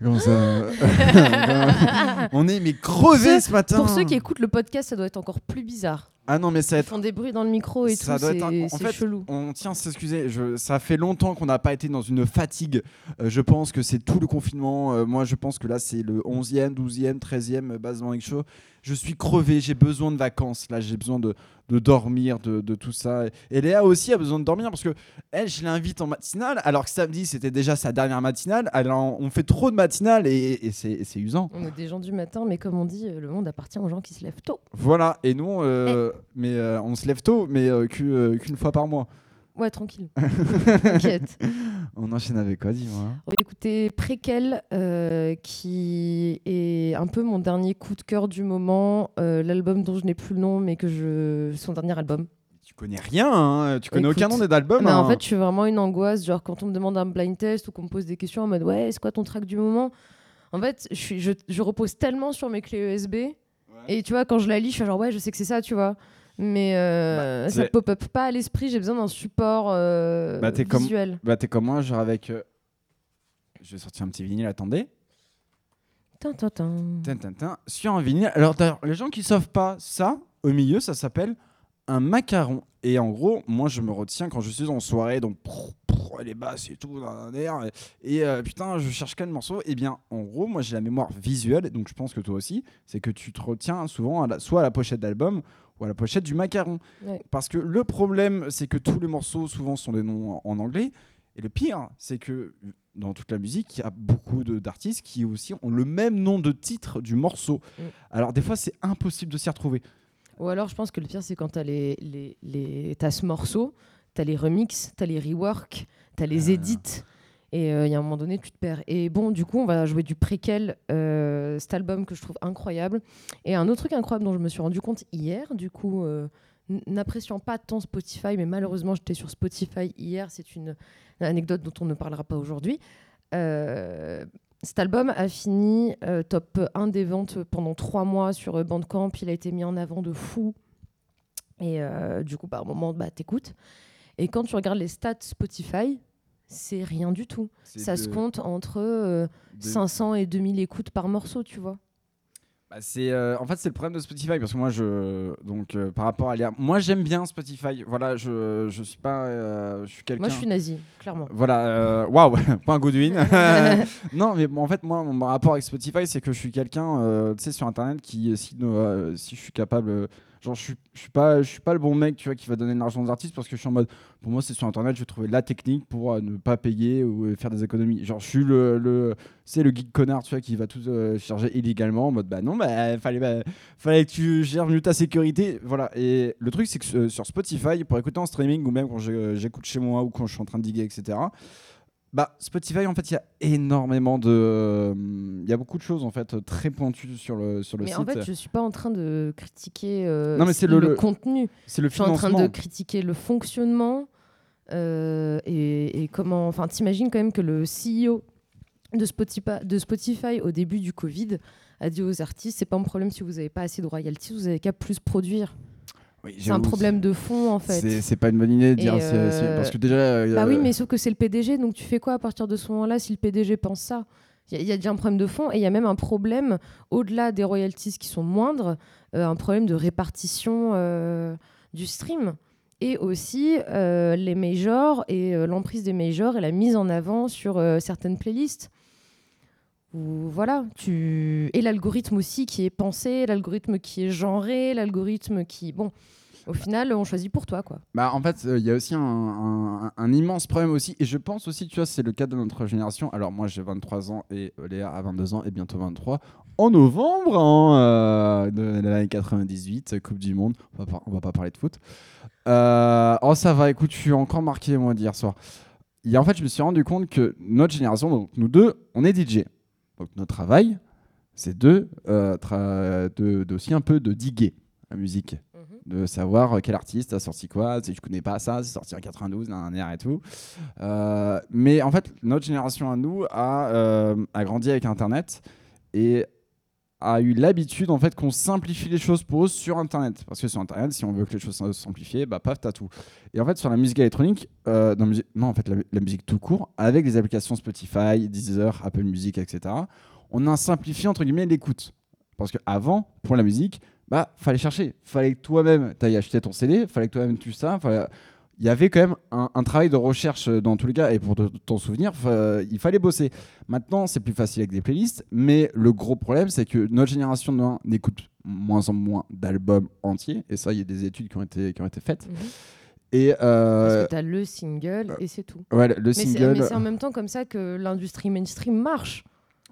Comment ça On est mais crevés ce matin. Pour ceux qui écoutent le podcast, ça doit être encore plus bizarre. Ah non mais ça Ils être font des bruits dans le micro et Ça tout, doit être un- en fait, chelou. On tient à s'excuser. Je- Ça fait longtemps qu'on n'a pas été dans une fatigue. Euh, je pense que c'est tout le confinement. Euh, moi, je pense que là, c'est le 11e, 12e, 13e base Morning Show. Je suis crevé. J'ai besoin de vacances. Là, j'ai besoin de, de dormir, de, de tout ça. Et Léa aussi a besoin de dormir parce que elle, je l'invite en matinale. Alors que samedi, c'était déjà sa dernière matinale. Alors, on fait trop de matinales et, et c'est usant. On est des gens du matin, mais comme on dit, euh, le monde appartient aux gens qui se lèvent tôt. Voilà. Et nous, euh, mais euh, on se lève tôt, mais qu'u- euh, qu'une fois par mois. Ouais, tranquille. T'inquiète. On enchaîne avec quoi, dis-moi On va écouter Préquel, euh, qui est un peu mon dernier coup de cœur du moment. euh, L'album dont je n'ai plus le nom, mais que je. Son dernier album. Tu connais rien, hein tu connais Écoute, aucun nom des albums. Mais en hein. fait, je suis vraiment une angoisse. Genre, quand on me demande un blind test ou qu'on me pose des questions en mode Ouais, c'est quoi ton track du moment? En fait, je, suis, je, je repose tellement sur mes clés USB. Et tu vois, quand je la lis, je suis genre Ouais, je sais que c'est ça, tu vois. Mais euh, Bah, ça c'est- pop-up pas à l'esprit. J'ai besoin d'un support euh, Bah, comme- visuel. Bah, t'es comme moi, genre avec. euh, Je vais sortir un petit vinyle, attendez. Tin, tin, tin. Tin, tin, tin. Sur un vinyle. Alors, d'ailleurs, les gens qui savent pas ça, au milieu, ça s'appelle un macaron. Et en gros, moi, je me retiens quand je suis en soirée, donc prrr, prrr, les basses et tout, dans un air. Et, et, euh, putain, je cherche quel morceau Eh bien, en gros, moi, j'ai la mémoire visuelle, donc je pense que toi aussi, c'est que tu te retiens souvent à la- soit à la pochette d'album ou à la pochette du macaron. Ouais. Parce que le problème, c'est que tous les morceaux, souvent, sont des noms en, anglais. Et le pire, c'est que dans toute la musique, il y a beaucoup d'artistes qui aussi ont le même nom de titre du morceau. Mm. Alors des fois, c'est impossible de s'y retrouver. Ou alors, je pense que le pire, c'est quand t'as les, les, les... t'as ce morceau, t'as les remixes, t'as les reworks, t'as les Ah. edits. Et euh, il y a un moment donné, tu te perds. Et bon, du coup, on va jouer du préquel, euh, cet album que je trouve incroyable. Et un autre truc incroyable dont je me suis rendu compte hier, du coup, euh, n'appréciant pas tant Spotify, mais malheureusement, j'étais sur Spotify hier. C'est une anecdote dont on ne parlera pas aujourd'hui. Cet album a fini top 1 des ventes pendant trois mois sur Bandcamp. Il a été mis en avant de fou. Et du coup, par moment, bah, t'écoutes. Et quand tu regardes les stats Spotify, c'est rien du tout. Ça se compte entre euh, 500 et 2000 écoutes par morceau, tu vois. Bah, c'est euh, en fait c'est le problème de Spotify parce que moi je donc euh, par rapport à Léa, moi j'aime bien Spotify. Voilà, je je suis pas euh, je suis quelqu'un Moi, je suis nazi, clairement. Voilà, euh, waouh, pas un Godwin. non, mais bon, en fait, moi, mon rapport avec Spotify, c'est que je suis quelqu'un, euh, tu sais, sur Internet, qui, si, euh, si je suis capable, euh, genre, je suis, je suis pas, je suis pas le bon mec, tu vois, qui va donner de l'argent aux artistes, parce que je suis en mode, pour moi, c'est sur Internet, je vais trouver la technique pour euh, ne pas payer ou euh, faire des économies. Genre, je suis le, le c'est le geek connard, tu vois, qui va tout euh, charger illégalement, en mode, bah non, bah, fallait, bah, fallait que tu gères mieux ta sécurité, voilà. Et le truc, c'est que sur Spotify, pour écouter en streaming ou même quand j'écoute chez moi ou quand je suis en train de diguer, etc. Bah, Spotify, en fait, il y a énormément de. euh, Il y a beaucoup de choses, en fait, très pointues sur le, sur le Mais site. en fait, je suis pas en train de critiquer euh, Non, mais c'est le- le- contenu. C'est le Je suis en train de critiquer le fonctionnement euh, et, et comment. Enfin, t'imagines quand même que le CEO de Spotify, de Spotify au début du Covid a dit aux artistes c'est pas un problème si vous n'avez pas assez de royalties, vous avez qu'à plus produire. Oui, C'est un problème de fond en fait. C'est pas une bonne idée de dire. euh, Parce que déjà. euh, Bah oui, mais sauf que c'est le PDG, donc tu fais quoi à partir de ce moment-là si le PDG pense ça? Il y, a- il y a déjà un problème de fond et il y a même un problème, au-delà des royalties qui sont moindres, euh, un problème de répartition euh, du stream. Et aussi les majors et l'emprise des majors et la mise en avant sur certaines playlists. Voilà, tu... Et l'algorithme aussi qui est pensé, l'algorithme qui est genré, l'algorithme qui... Bon, au final, on choisit pour toi, quoi. Bah, en fait, euh, il y a aussi un, immense problème aussi. Et je pense aussi, tu vois, c'est le cas de notre génération. Alors, moi, j'ai 23 ans et euh, Léa a 22 ans et bientôt 23. En novembre hein, euh, de l'année 98, Coupe du Monde. On va pas, on va pas parler de foot. Euh, oh, ça va, écoute, je suis encore marqué, moi, d'hier soir. Et en fait, je me suis rendu compte que notre génération, donc nous deux, on est DJ. Donc, notre travail, c'est de, euh, tra- de, de aussi un peu de diguer la musique de savoir euh, quel artiste a sorti quoi, si je connais pas ça, c'est sorti en 92, dans un air et tout. Euh, mais en fait, notre génération à nous a, euh, a grandi avec Internet et a eu l'habitude en fait qu'on simplifie les choses pour eux sur internet. Parce que sur internet si on veut que les choses soient simplifiées bah paf t'as tout. Et en fait sur la musique électronique euh, la musique- non en fait la, musique tout court avec les applications Spotify Deezer Apple Music etc on a simplifié entre guillemets l'écoute. Parce que avant pour la musique bah fallait chercher. Fallait que toi-même t'ailles acheter ton CD fallait que toi-même tu ça il y avait quand même un, un travail de recherche euh, dans tous les cas, et pour te- t'en souvenir, fa- il fallait bosser. Maintenant, c'est plus facile avec des playlists, mais le gros problème, c'est que notre génération n'écoute moins en moins d'albums entiers, et ça, il y a des études qui ont été, qui ont été faites. Mhm. Et Parce euh, que t'as le single et c'est tout. ouais, le- Mais c'est single. mais c'est en même temps comme ça que l'industrie mainstream marche.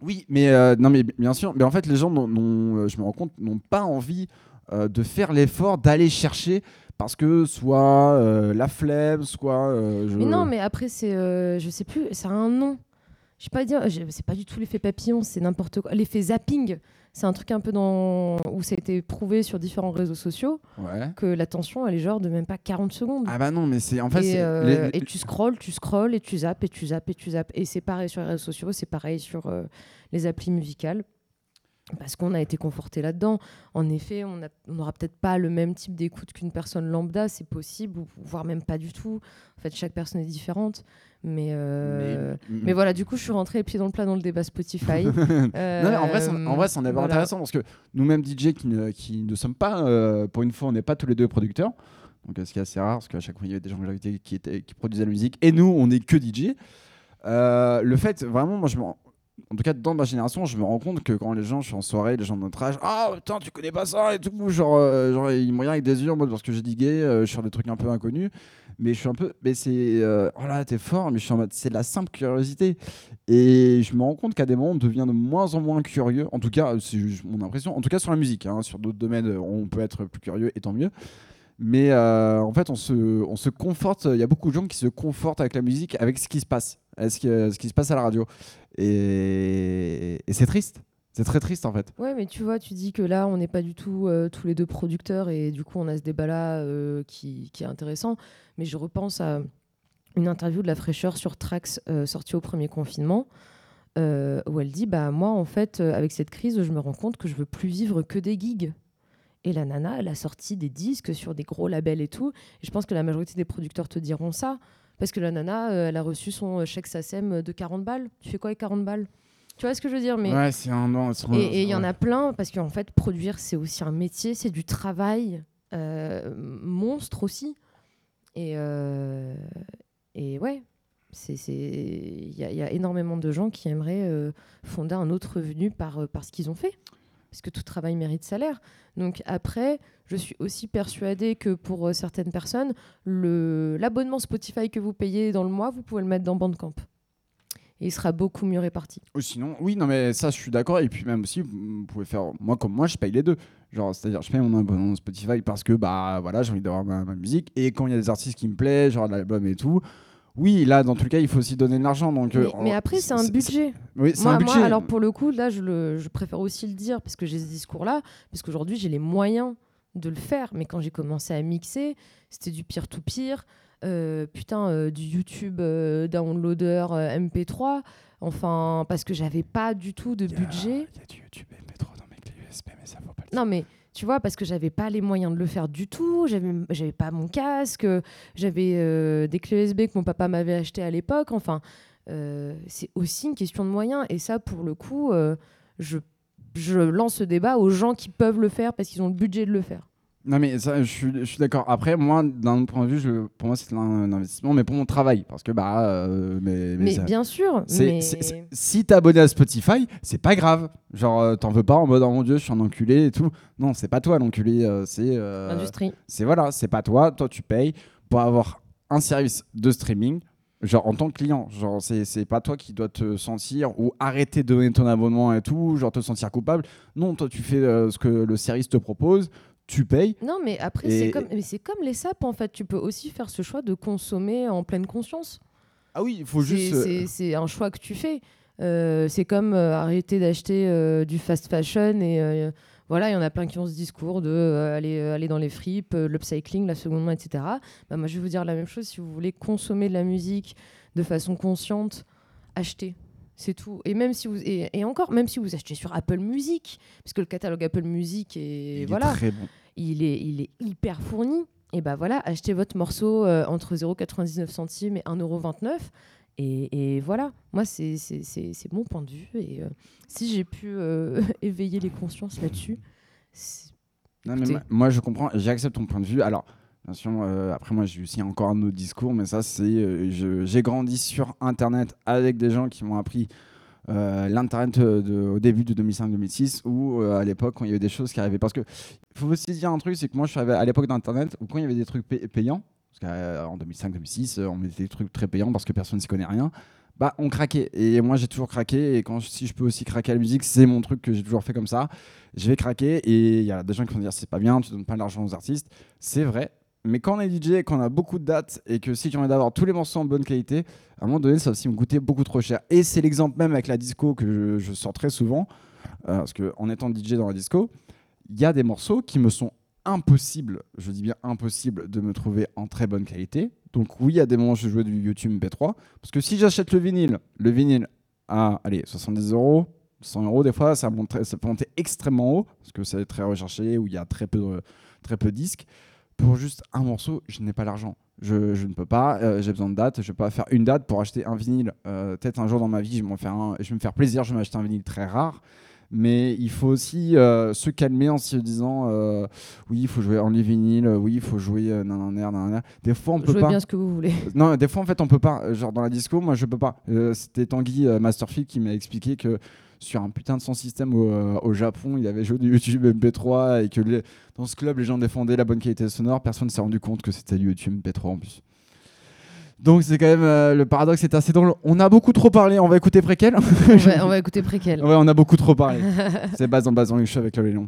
Oui, mais euh, non, mais bien sûr. Mais en fait, les gens, euh, je me rends compte, n'ont pas envie euh, de faire l'effort d'aller chercher parce que soit euh, la flemme, soit. euh, je- Mais non, mais après, c'est. euh, je sais plus, ça a un nom. Je sais pas dire, c'est pas du tout l'effet papillon, c'est n'importe quoi. L'effet zapping, c'est un truc un peu dans. où ça a été prouvé sur différents réseaux sociaux Ouais. que l'attention, elle est genre de même pas 40 secondes. Ah bah non, mais c'est en fait. et, euh, les- et tu scrolles, tu scrolles, et tu zappes, et tu zappes, et tu zappes. Et c'est pareil sur les réseaux sociaux, c'est pareil sur les applis musicales. Parce qu'on a été conforté là-dedans. En effet, on n'aura peut-être pas le même type d'écoute qu'une personne lambda, c'est possible, voire même pas du tout. En fait, chaque personne est différente. Mais, euh, mais- mais voilà, du coup, je suis rentrée les pieds dans le plat dans le débat Spotify. Non, mais en vrai, c'est en vrai, Euh, voilà. intéressant parce que nous-mêmes DJ qui ne, qui ne sommes pas, euh, pour une fois, on n'est pas tous les deux producteurs. Donc, euh, ce qui est assez rare parce qu'à chaque fois, il y avait des gens qui, étaient, qui produisaient la musique et nous, on n'est que DJ. Euh, le fait, vraiment, moi, je en tout cas, dans ma génération, je me rends compte que quand les gens, je suis en soirée, les gens de notre âge, ah putain, tu connais pas ça et tout, genre, euh, genre ils me regardent avec des yeux en mode parce que j'ai digué, euh, je suis des trucs un peu inconnus, mais je suis un peu, mais c'est, euh, oh là, t'es fort, mais je suis en mode, c'est de la simple curiosité. Et je me rends compte qu'à des moments, on devient de moins en moins curieux. En tout cas, c'est mon impression. En tout cas, sur la musique. hein. Sur d'autres domaines, on peut être plus curieux, et tant mieux. Mais euh, en fait, on se, on se conforte. Il y a beaucoup de gens qui se confortent avec la musique, avec ce qui se passe, avec ce qui, ce qui se passe à la radio. Et, c'est triste. C'est très triste, en fait. Ouais, mais tu vois, tu dis que là, on n'est pas du tout euh, tous les deux producteurs et du coup, on a ce débat-là euh, qui, est intéressant. Mais je repense à une interview de la fraîcheur sur Trax euh, sortie au premier confinement où elle dit Bah, moi, en fait, avec cette crise, je me rends compte que je veux plus vivre que des gigs. Et la nana, elle a sorti des disques sur des gros labels et tout. Et je pense que la majorité des producteurs te diront ça. Parce que la nana, euh, elle a reçu son euh, chèque SACEM de 40 balles. Tu fais quoi avec 40 balles? Tu vois ce que je veux dire mais... Ouais, c'est un. Et- il y en a plein, parce qu'en fait, produire, c'est aussi un métier, c'est du travail euh, monstre aussi. Et, euh, et ouais, il y, a- il y a énormément de gens qui aimeraient euh, fonder un autre revenu par, par ce qu'ils ont fait. Parce que tout travail mérite salaire. Donc après, je suis aussi persuadée que pour euh, certaines personnes, l'abonnement Spotify que vous payez dans le mois, vous pouvez le mettre dans Bandcamp. Et il sera beaucoup mieux réparti. Ou sinon, oui, non, mais ça, je suis d'accord. Et puis même aussi, vous pouvez faire. Moi, comme moi, je paye les deux. Genre, c'est-à-dire, je paye mon abonnement Spotify parce que, bah, voilà, j'ai envie d'avoir ma, ma musique. Et quand il y a des artistes qui me plaisent, genre l'album et tout. Oui, là, dans tous les cas, il faut aussi donner de l'argent. Donc, Mais, euh, mais après, c'est un budget. Oui, c'est Moi, un moi, budget. alors pour le coup, là, je, le, je préfère aussi le dire parce que j'ai ce discours-là, parce qu'aujourd'hui, j'ai les moyens de le faire. Mais quand j'ai commencé à mixer, c'était du peer-to-peer, euh, putain, euh, du YouTube euh, downloader euh, MP3. Enfin, parce que j'avais pas du tout de budget. Il y a du YouTube MP3 dans mes clés USB, mais ça vaut pas le Non, mais tu vois, parce que j'avais pas les moyens de le faire du tout. J'avais, pas mon casque. J'avais euh, des clés USB que mon papa m'avait acheté à l'époque. Enfin, euh, c'est aussi une question de moyens. Et ça, pour le coup, euh, je lance ce débat aux gens qui peuvent le faire parce qu'ils ont le budget de le faire. Non, mais ça, je suis, je suis d'accord. Après, moi, d'un point de vue, je- pour moi, c'est un, investissement, mais pour mon travail. Parce que, bah, euh, mais, mais Mais ça- bien sûr, mais c'est- c'est- si t'es abonné à Spotify, c'est pas grave. Genre, euh, t'en veux pas en mode, oh mon dieu, je suis un enculé et tout. Non, c'est pas toi l'enculé. euh, c'est. euh, l'industrie. c'est voilà, c'est pas toi. Toi, tu payes pour avoir un service de streaming. Genre en tant que client, genre c'est pas toi qui dois te sentir ou arrêter de donner ton abonnement et tout, genre te sentir coupable. Non, toi tu fais ce que le service te propose, tu payes. Non, mais après, Et- c'est comme, mais c'est comme les sapes, en fait. Tu peux aussi faire ce choix de consommer en pleine conscience. Ah oui, il faut juste. euh, C'est un choix que tu fais. Euh, c'est comme euh, arrêter d'acheter euh, du fast fashion et voilà, il y en a plein qui ont ce discours de aller, aller dans les fripes, l'upcycling, la seconde main, etc. Bah, moi, je vais vous dire la même chose. Si vous voulez consommer de la musique de façon consciente, achetez. C'est tout. Et même si vous et, et encore, même si vous achetez sur Apple Music, parce que le catalogue Apple Music est Il est très bon. il est il est hyper fourni. Et bah voilà, achetez votre morceau euh, entre 0,99 centimes et 1,29€. Et, et voilà, moi c'est mon point de vue. Et euh, si j'ai pu euh, éveiller les consciences là-dessus, moi, moi, je comprends, j'accepte ton point de vue. Alors, bien euh, après, moi, j'ai aussi encore un autre discours, mais ça, c'est. euh, j'ai grandi sur Internet avec des gens qui m'ont appris euh, l'Internet de- au début de 2005-2006, ou à l'époque, quand il y avait des choses qui arrivaient. Parce que, faut aussi dire un truc, c'est que moi, je suis à l'époque d'Internet où quand il y avait des trucs pay- payants, parce qu'en 2005-2006, euh, on mettait des trucs très payants parce que personne ne s'y connaît rien. Bah, on craquait. Et moi, j'ai toujours craqué. Et quand, si je peux aussi craquer à la musique, c'est mon truc que j'ai toujours fait comme ça je vais craquer et il y a des gens qui vont dire c'est pas bien, tu donnes pas l'argent aux artistes. C'est vrai. Mais quand on est DJ, qu'on a beaucoup de dates et que si tu envie d'avoir tous les morceaux en bonne qualité, à un moment donné, ça va aussi me coûter beaucoup trop cher. Et c'est l'exemple même avec la disco que je, sors très souvent. euh, parce qu'en étant DJ dans la disco, il y a des morceaux qui me sont impossibles, je dis bien impossible, de me trouver en très bonne qualité. Donc oui, a des moments où je jouais du YouTube MP3. Parce que si j'achète le vinyle, le vinyle à allez, 70 euros, 100 euros des fois, ça, monte ça peut monter extrêmement haut, parce que c'est très recherché, où il y a très peu très peu de disques. Pour juste un morceau, je n'ai pas l'argent. Je, je ne peux pas, euh, j'ai besoin de date, je ne vais pas faire une date pour acheter un vinyle. Euh, Peut-être un jour dans ma vie, je vais, faire un, je vais me faire plaisir, je vais m'acheter un vinyle très rare. Mais il faut aussi euh, se calmer en se disant oui, il faut jouer en vinyle, oui, il faut jouer euh, nanana, nanana. Des fois, on peut jouez pas. bien ce que vous voulez. Non, des fois en fait on peut pas. Genre dans la disco, moi je peux pas. C'était Tanguy Masterfield qui m'a expliqué que sur un putain de son système au, euh, au Japon, il avait joué du YouTube MP3 et que les- dans ce club les gens défendaient la bonne qualité sonore. Personne ne s'est rendu compte que c'était du YouTube MP3 en plus. Donc c'est quand même euh, le paradoxe est assez drôle. On a beaucoup trop parlé. On va écouter préquel. on, va, on va écouter préquel. ouais, on a beaucoup trop parlé. c'est base en les shows avec le Léon.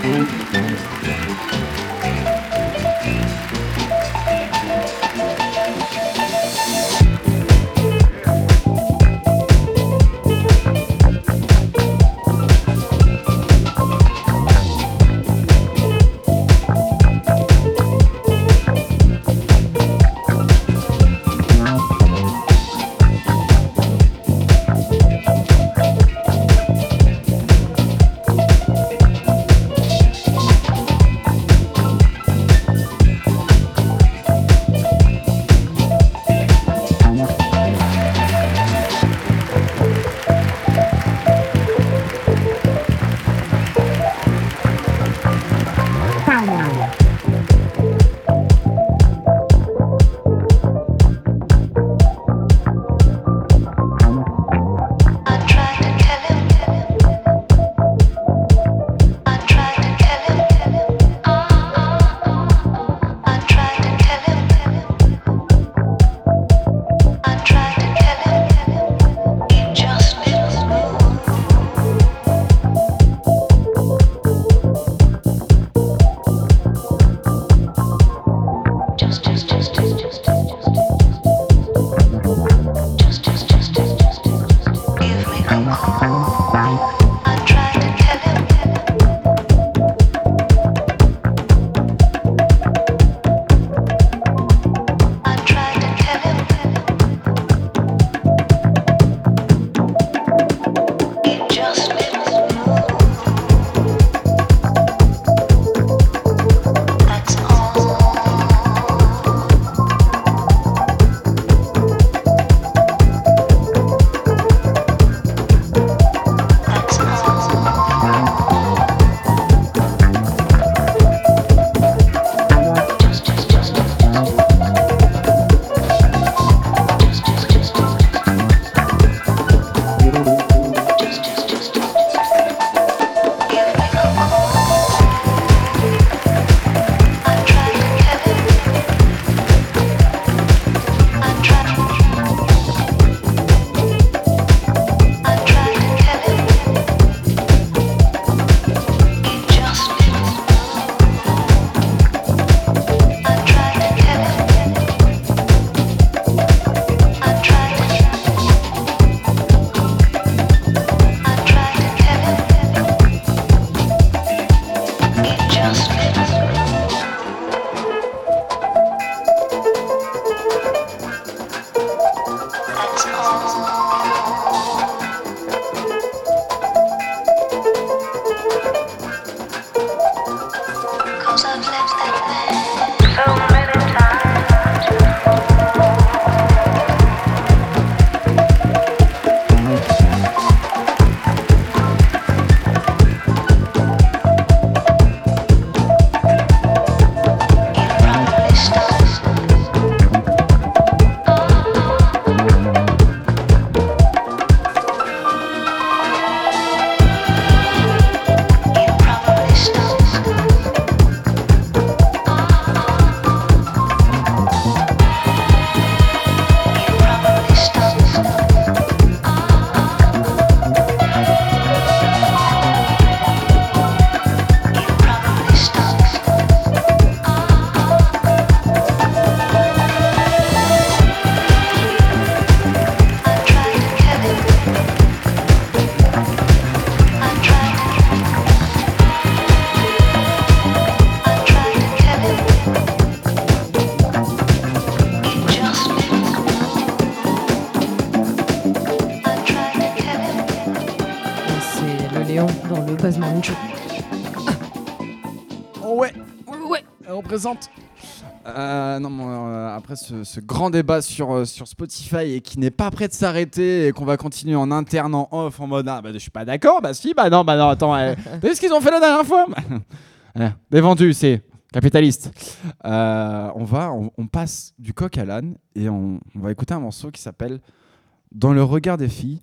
après ce, ce grand débat sur, euh, sur Spotify et qui n'est pas prêt de s'arrêter et qu'on va continuer en interne, en off, en mode ah bah je suis pas d'accord, bah si, bah non, bah non, attends, vu ce qu'ils ont fait la dernière fois Des vendus, c'est capitaliste. Euh, on va, on, on passe du coq à l'âne et on, on va écouter un morceau qui s'appelle Dans le regard des filles.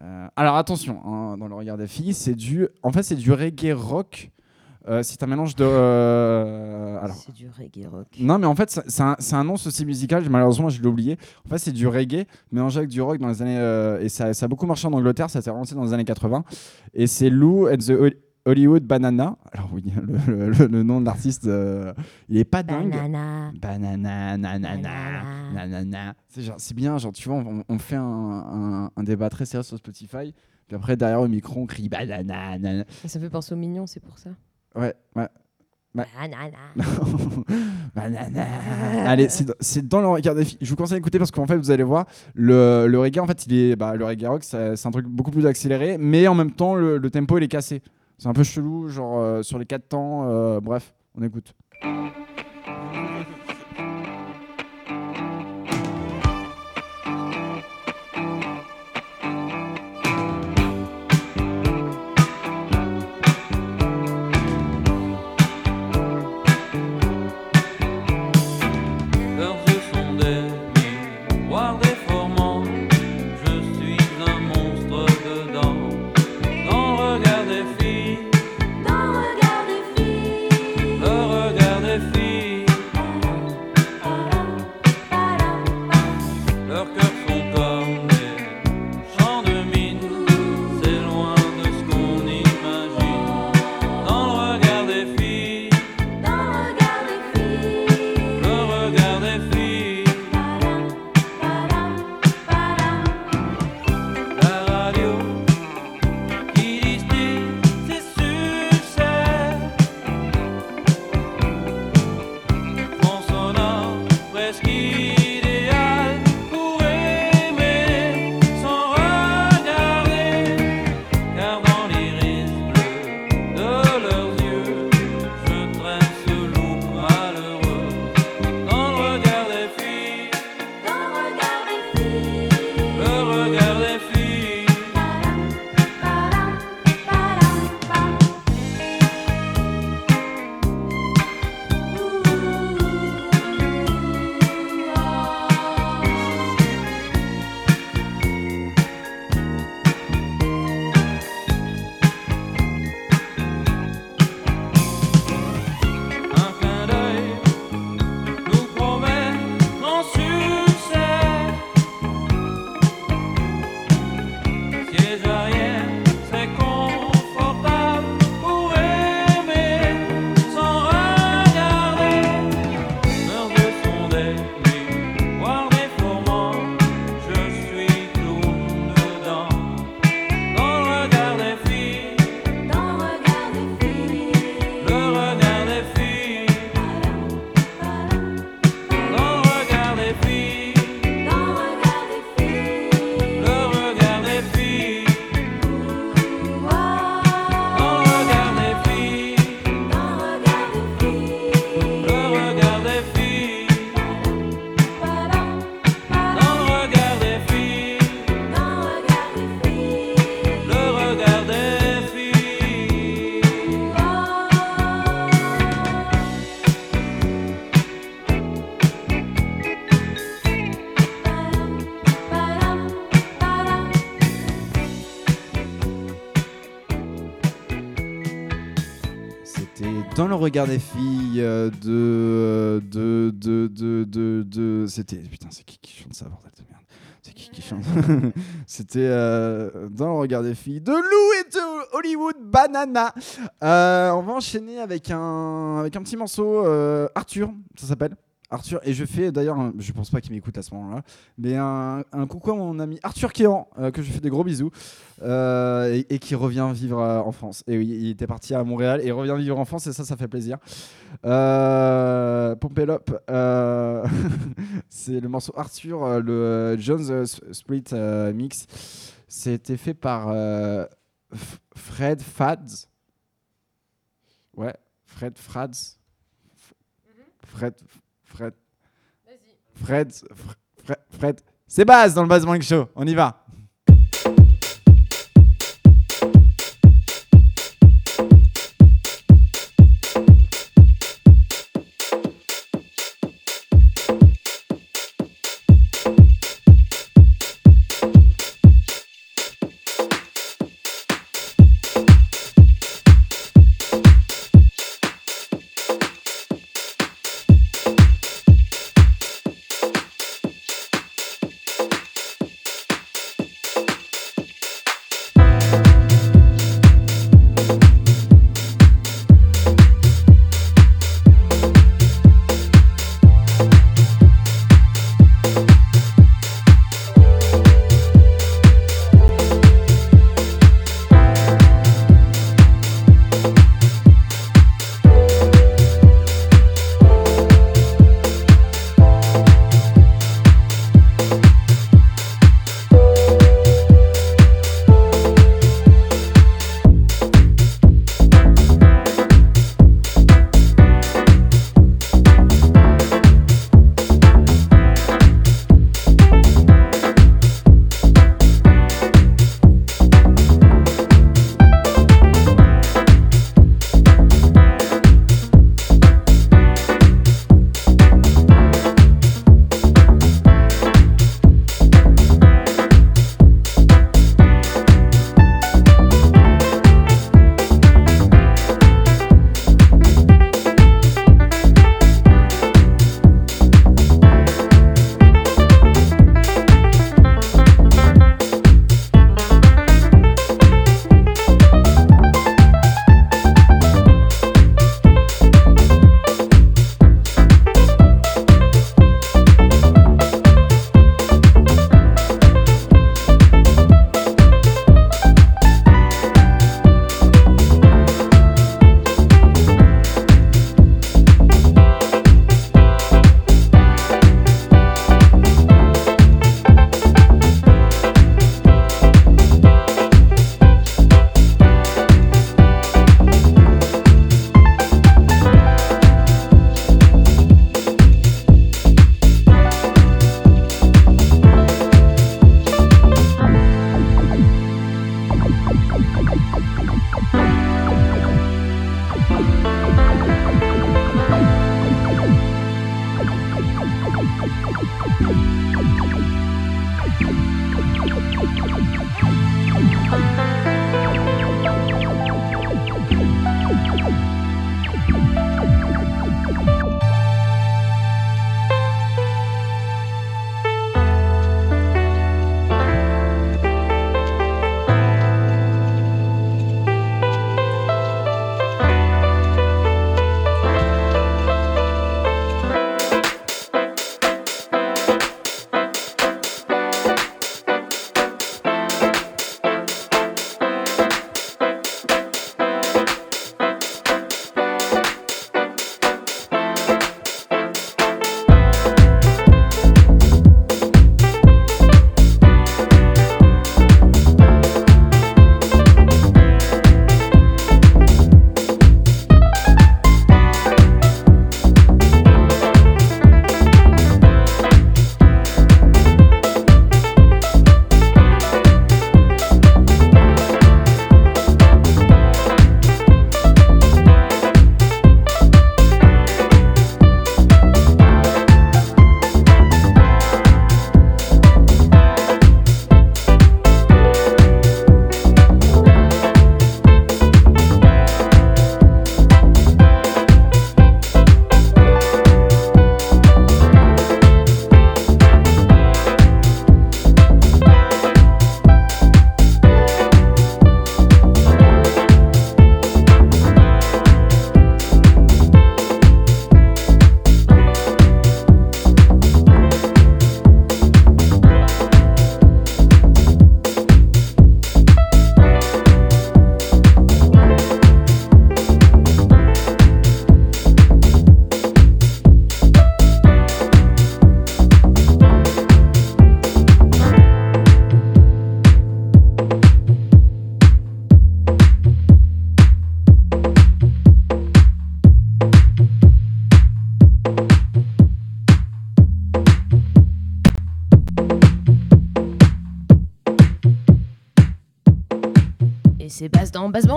Euh, alors attention, hein, dans le regard des filles, c'est du, en fait c'est du reggae rock. Euh, c'est un mélange de. euh, alors, C'est du reggae rock. non, mais en fait, c'est un, c'est un nom aussi musical. Malheureusement, je l'ai oublié. En fait, c'est du reggae mélangé avec du rock dans les années. euh, et ça, ça a beaucoup marché en Angleterre. Ça s'est relancé dans les années 80. Et c'est Lou and the Hol- Hollywood Banana. Alors, oui, le, le- le- le nom de l'artiste, euh, il est pas dingue. Banana. Banana, nanana, Banana. nanana. C'est genre- c'est bien, genre, tu vois, on, on fait un, un- un débat très sérieux sur Spotify. Puis après, derrière le micro, on crie banana, nanana. Ça fait penser aux mignons, c'est pour ça. Ouais, ouais. Banana. Banana. Allez, c'est dans- le regard des filles. Je vous conseille d'écouter parce qu'en fait, vous allez voir, le, le reggae, en fait, il est, bah, le reggae rock, c'est un truc beaucoup plus accéléré, mais en même temps, le, le tempo, il est cassé. C'est un peu chelou, genre euh, sur les quatre temps. euh, bref, on écoute. Regard des filles euh, de, de, de, de, de, de- C'était. Putain, c'est qui qui chante ça, bordel de merde? C'est qui qui chante C'était euh, dans le regard des filles de Lou et de Hollywood Banana. Euh, on va enchaîner avec un, avec un petit morceau. euh, Arthur, ça s'appelle. Arthur, et je fais d'ailleurs, un- je pense pas qu'il m'écoute à ce moment-là, mais un, un coucou à mon ami Arthur Kéan, euh, que je fais des gros bisous, euh, et, et qui revient vivre euh, en France. Et oui, il était parti à Montréal et revient vivre en France, et ça, ça fait plaisir. Euh, euh, c'est le morceau Arthur, euh, le Jones euh, S- Split euh, Mix. C'était fait par euh, F- Fred Fads. Ouais, Fred Frads. F- Fred. Fred. Fred. Fr- Fred. Fred. C'est Baz dans le Morning Show. On y va.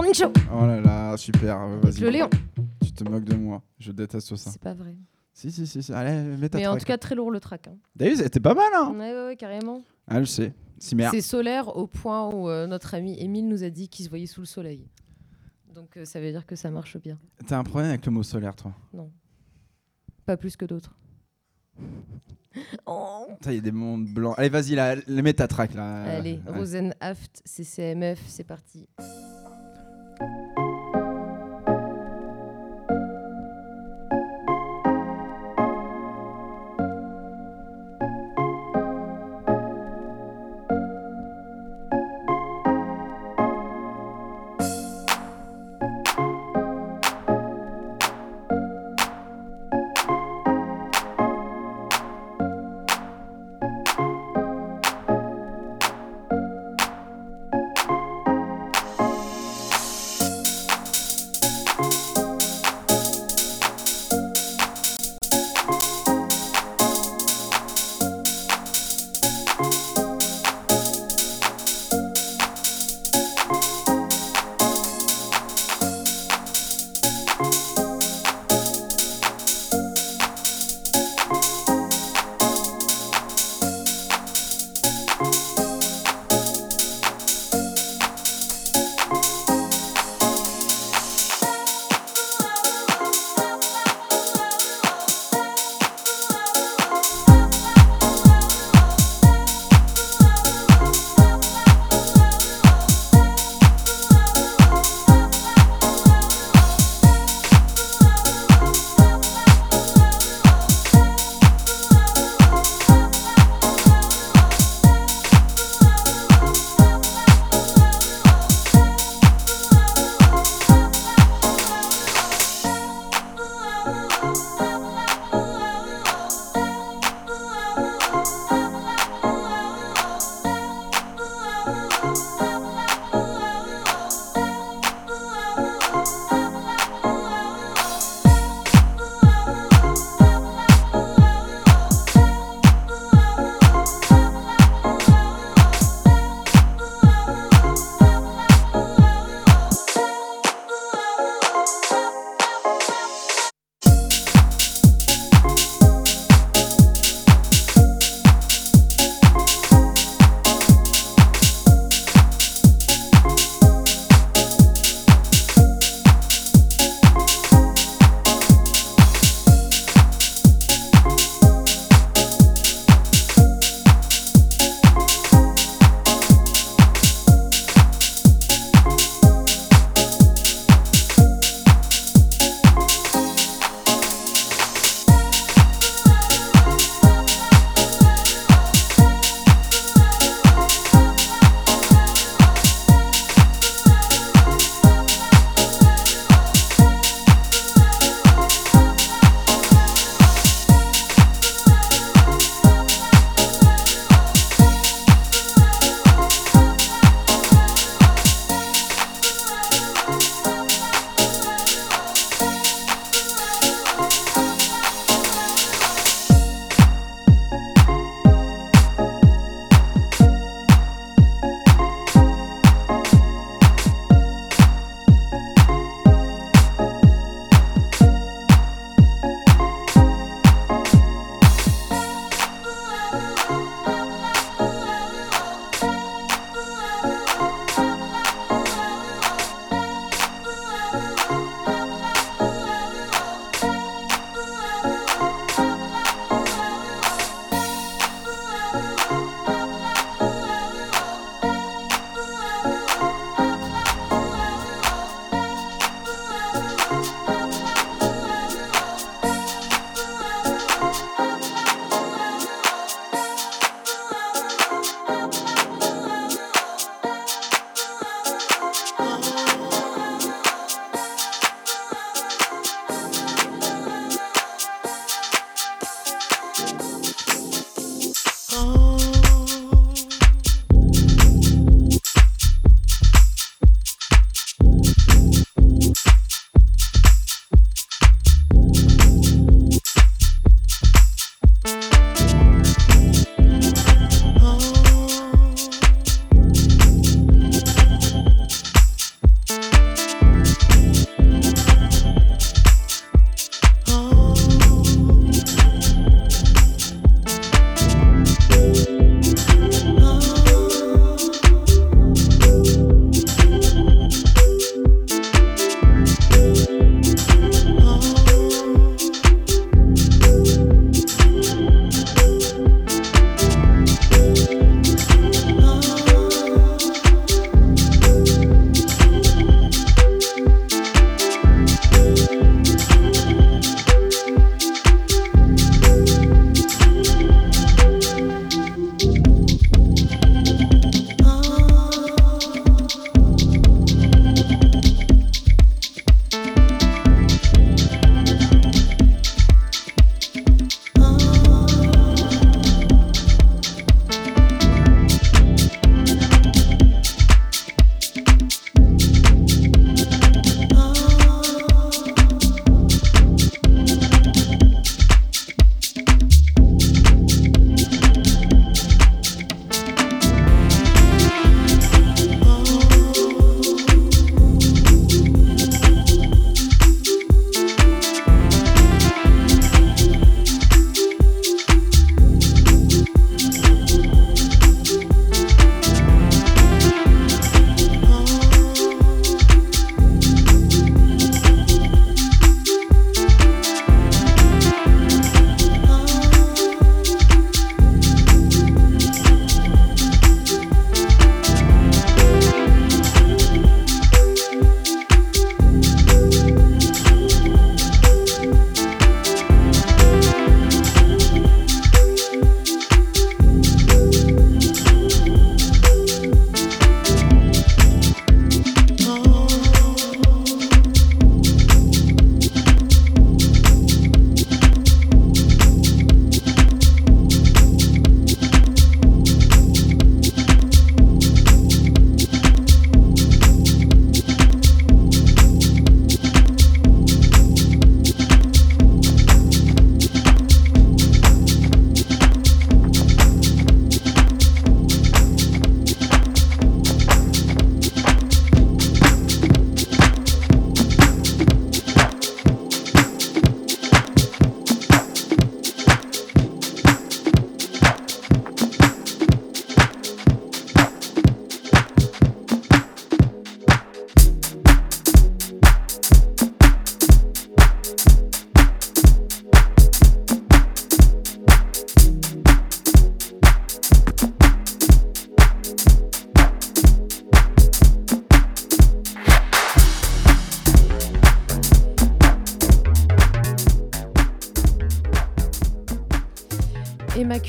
Morning Show. Oh là là, super. euh, Avec Vas-y. le Léon. Tu te moques de moi. Je déteste ça. C'est pas vrai. Si, si, si. si. Allez, mets ta Mais en track. tout cas, très lourd le track. hein. D'ailleurs, c'était pas mal, hein Ouais, ouais, ouais, carrément. Ah, je sais. C'est solaire au point où euh, notre ami Émile nous a dit qu'il se voyait sous le soleil. Donc euh, ça veut dire que ça marche bien. T'as un problème avec le mot solaire, toi Pas plus que d'autres. Oh. Il y a des mondes blancs. Allez, vas-y, là, mets ta track, là. Allez. Rosenhaft, CCMF, c'est parti. you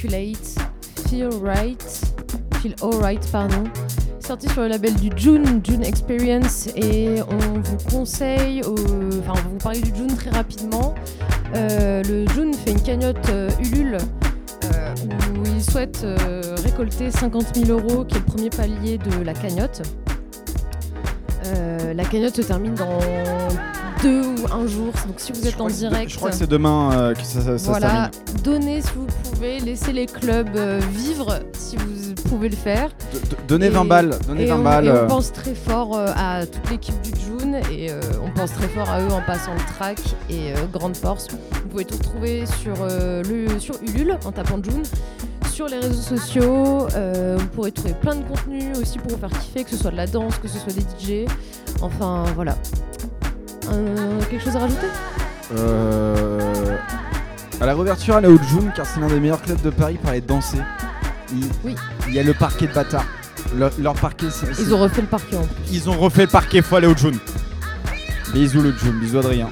Immaculate, Feel Right, Feel Alright, pardon. Sorti sur le label du June, June Experience, et on vous conseille, au- enfin on va vous parler du June très rapidement. Euh, le June fait une cagnotte euh, Ulule euh, où il souhaite euh, récolter 50 000 euros, qui est le premier palier de la cagnotte. Euh, la cagnotte se termine dans deux ou un jour, donc si vous êtes en direct, Je crois que c'est demain euh, que ça, ça- ça se voilà, donnez si vous pouvez, laissez les clubs euh, vivre si vous pouvez le faire. D- Donnez Et- 20 balles. Donnez Et 20 on, balles. et on euh. pense très fort euh, à toute l'équipe du June et euh, on pense très fort à eux en passant le track et euh, grande force. Vous pouvez tout retrouver sur, euh, le, sur Ulule en tapant June. Sur les réseaux sociaux, vous pourrez trouver plein de contenus aussi pour vous faire kiffer, que ce soit de la danse, que ce soit des DJ. Enfin voilà. Quelque chose à rajouter? Euh, À la réouverture, allez au June car c'est l'un des meilleurs clubs de Paris pour aller danser. Il, Oui. il y a le parquet de bâtard. Le- leur parquet, c'est. Ils ont refait le parquet en plus. Ils ont refait le parquet, faut aller au June. Bisous le June, bisous Adrien.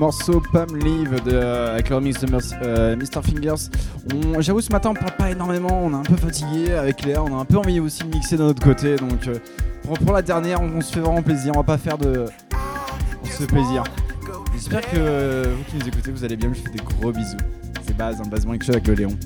Morceau Palm Leave euh, avec le remix de Mers- euh, Mr. Fingers. J'avoue, ce matin, on parle pas énormément. On est un peu fatigué avec Léa. On a un peu envie aussi de mixer de notre côté. Donc, euh, pour, pour la dernière, on, se fait vraiment plaisir. On va pas faire de. On se plaisir. J'espère que euh, vous qui nous écoutez, vous allez bien. Je vous fais des gros bisous. C'est base, un basement avec le Léon.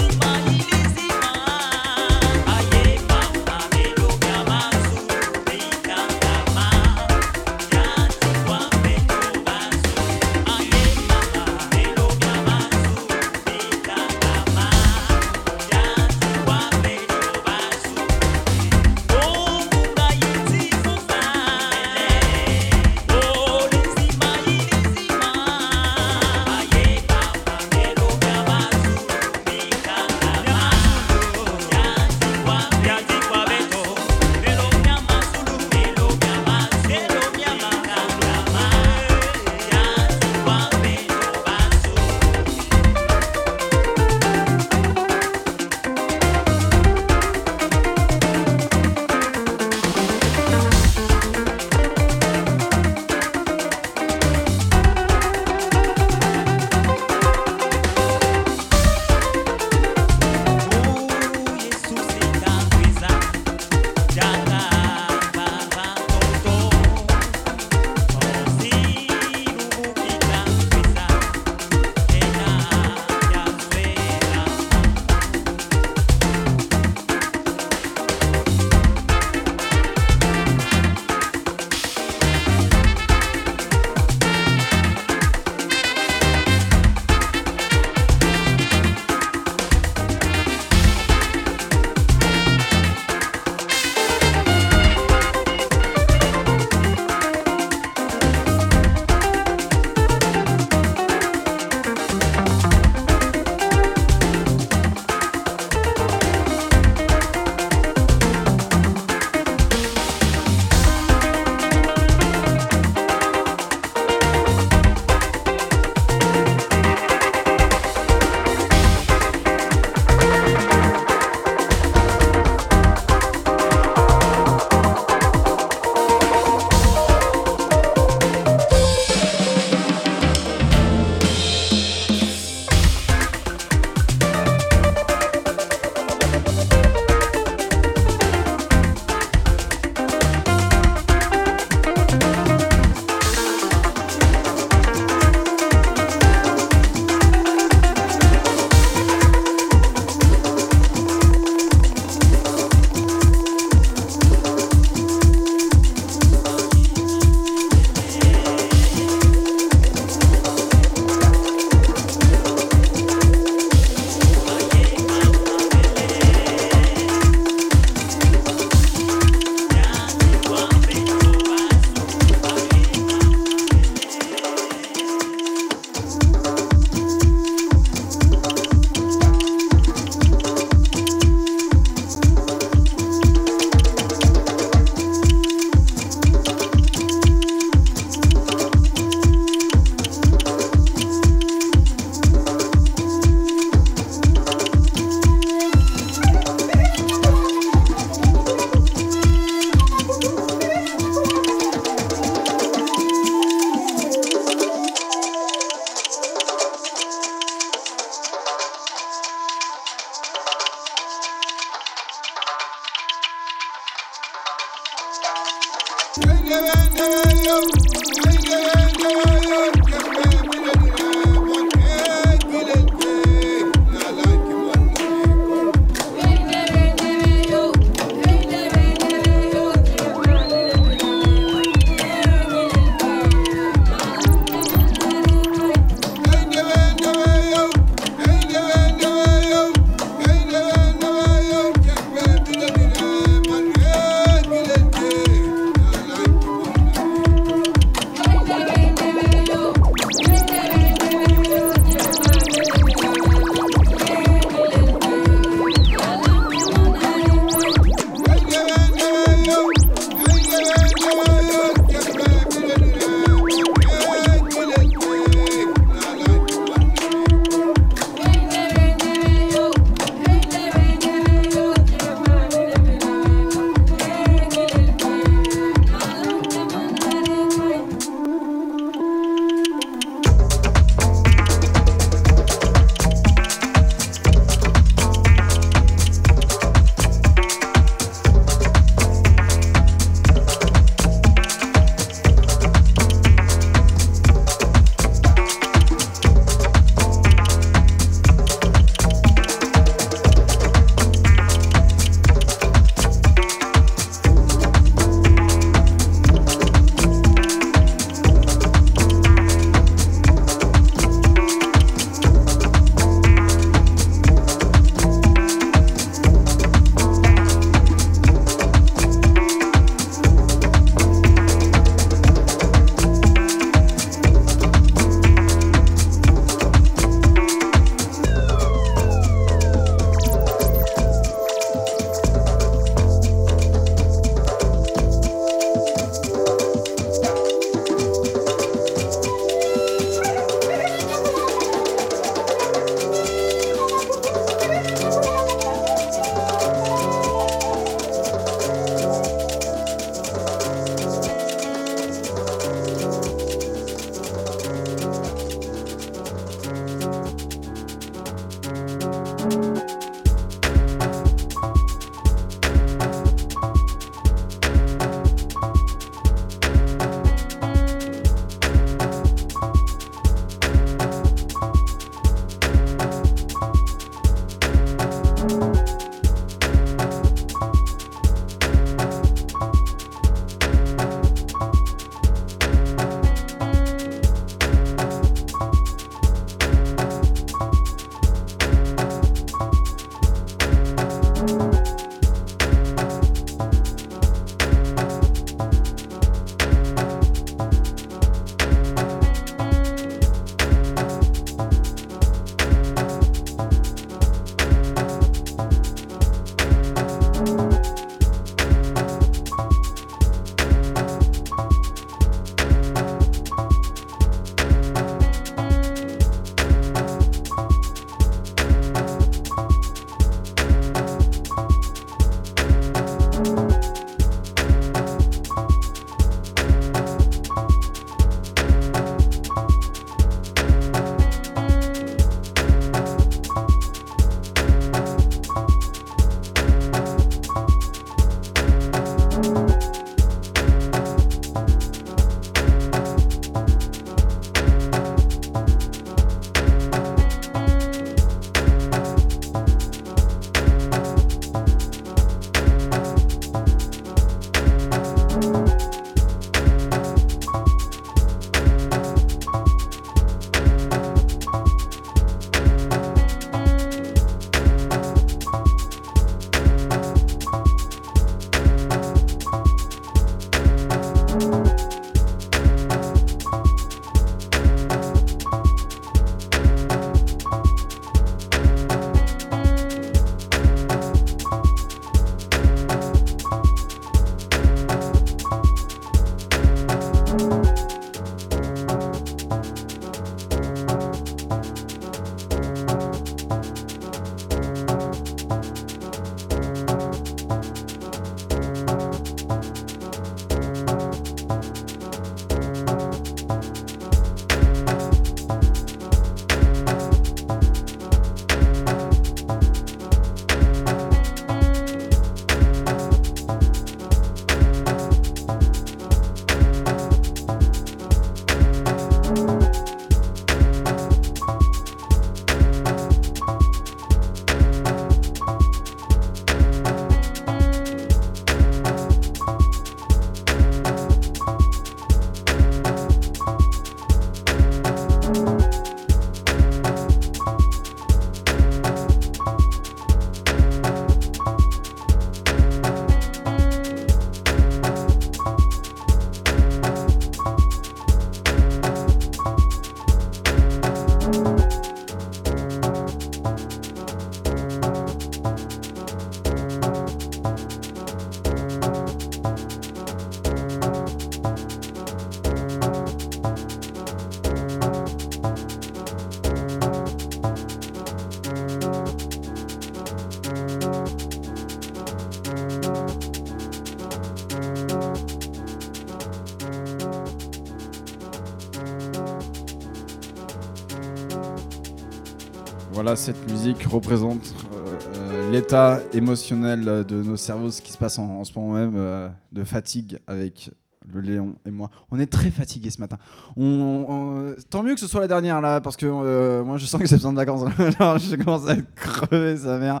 Cette musique représente euh, euh, l'état émotionnel de nos cerveaux, ce qui se passe en, ce moment même, euh, de fatigue avec le Léon et moi. On est très fatigués ce matin. Tant mieux que ce soit la dernière là, parce que moi je sens que j'ai besoin de vacances. Je commence à crevé, sa mère.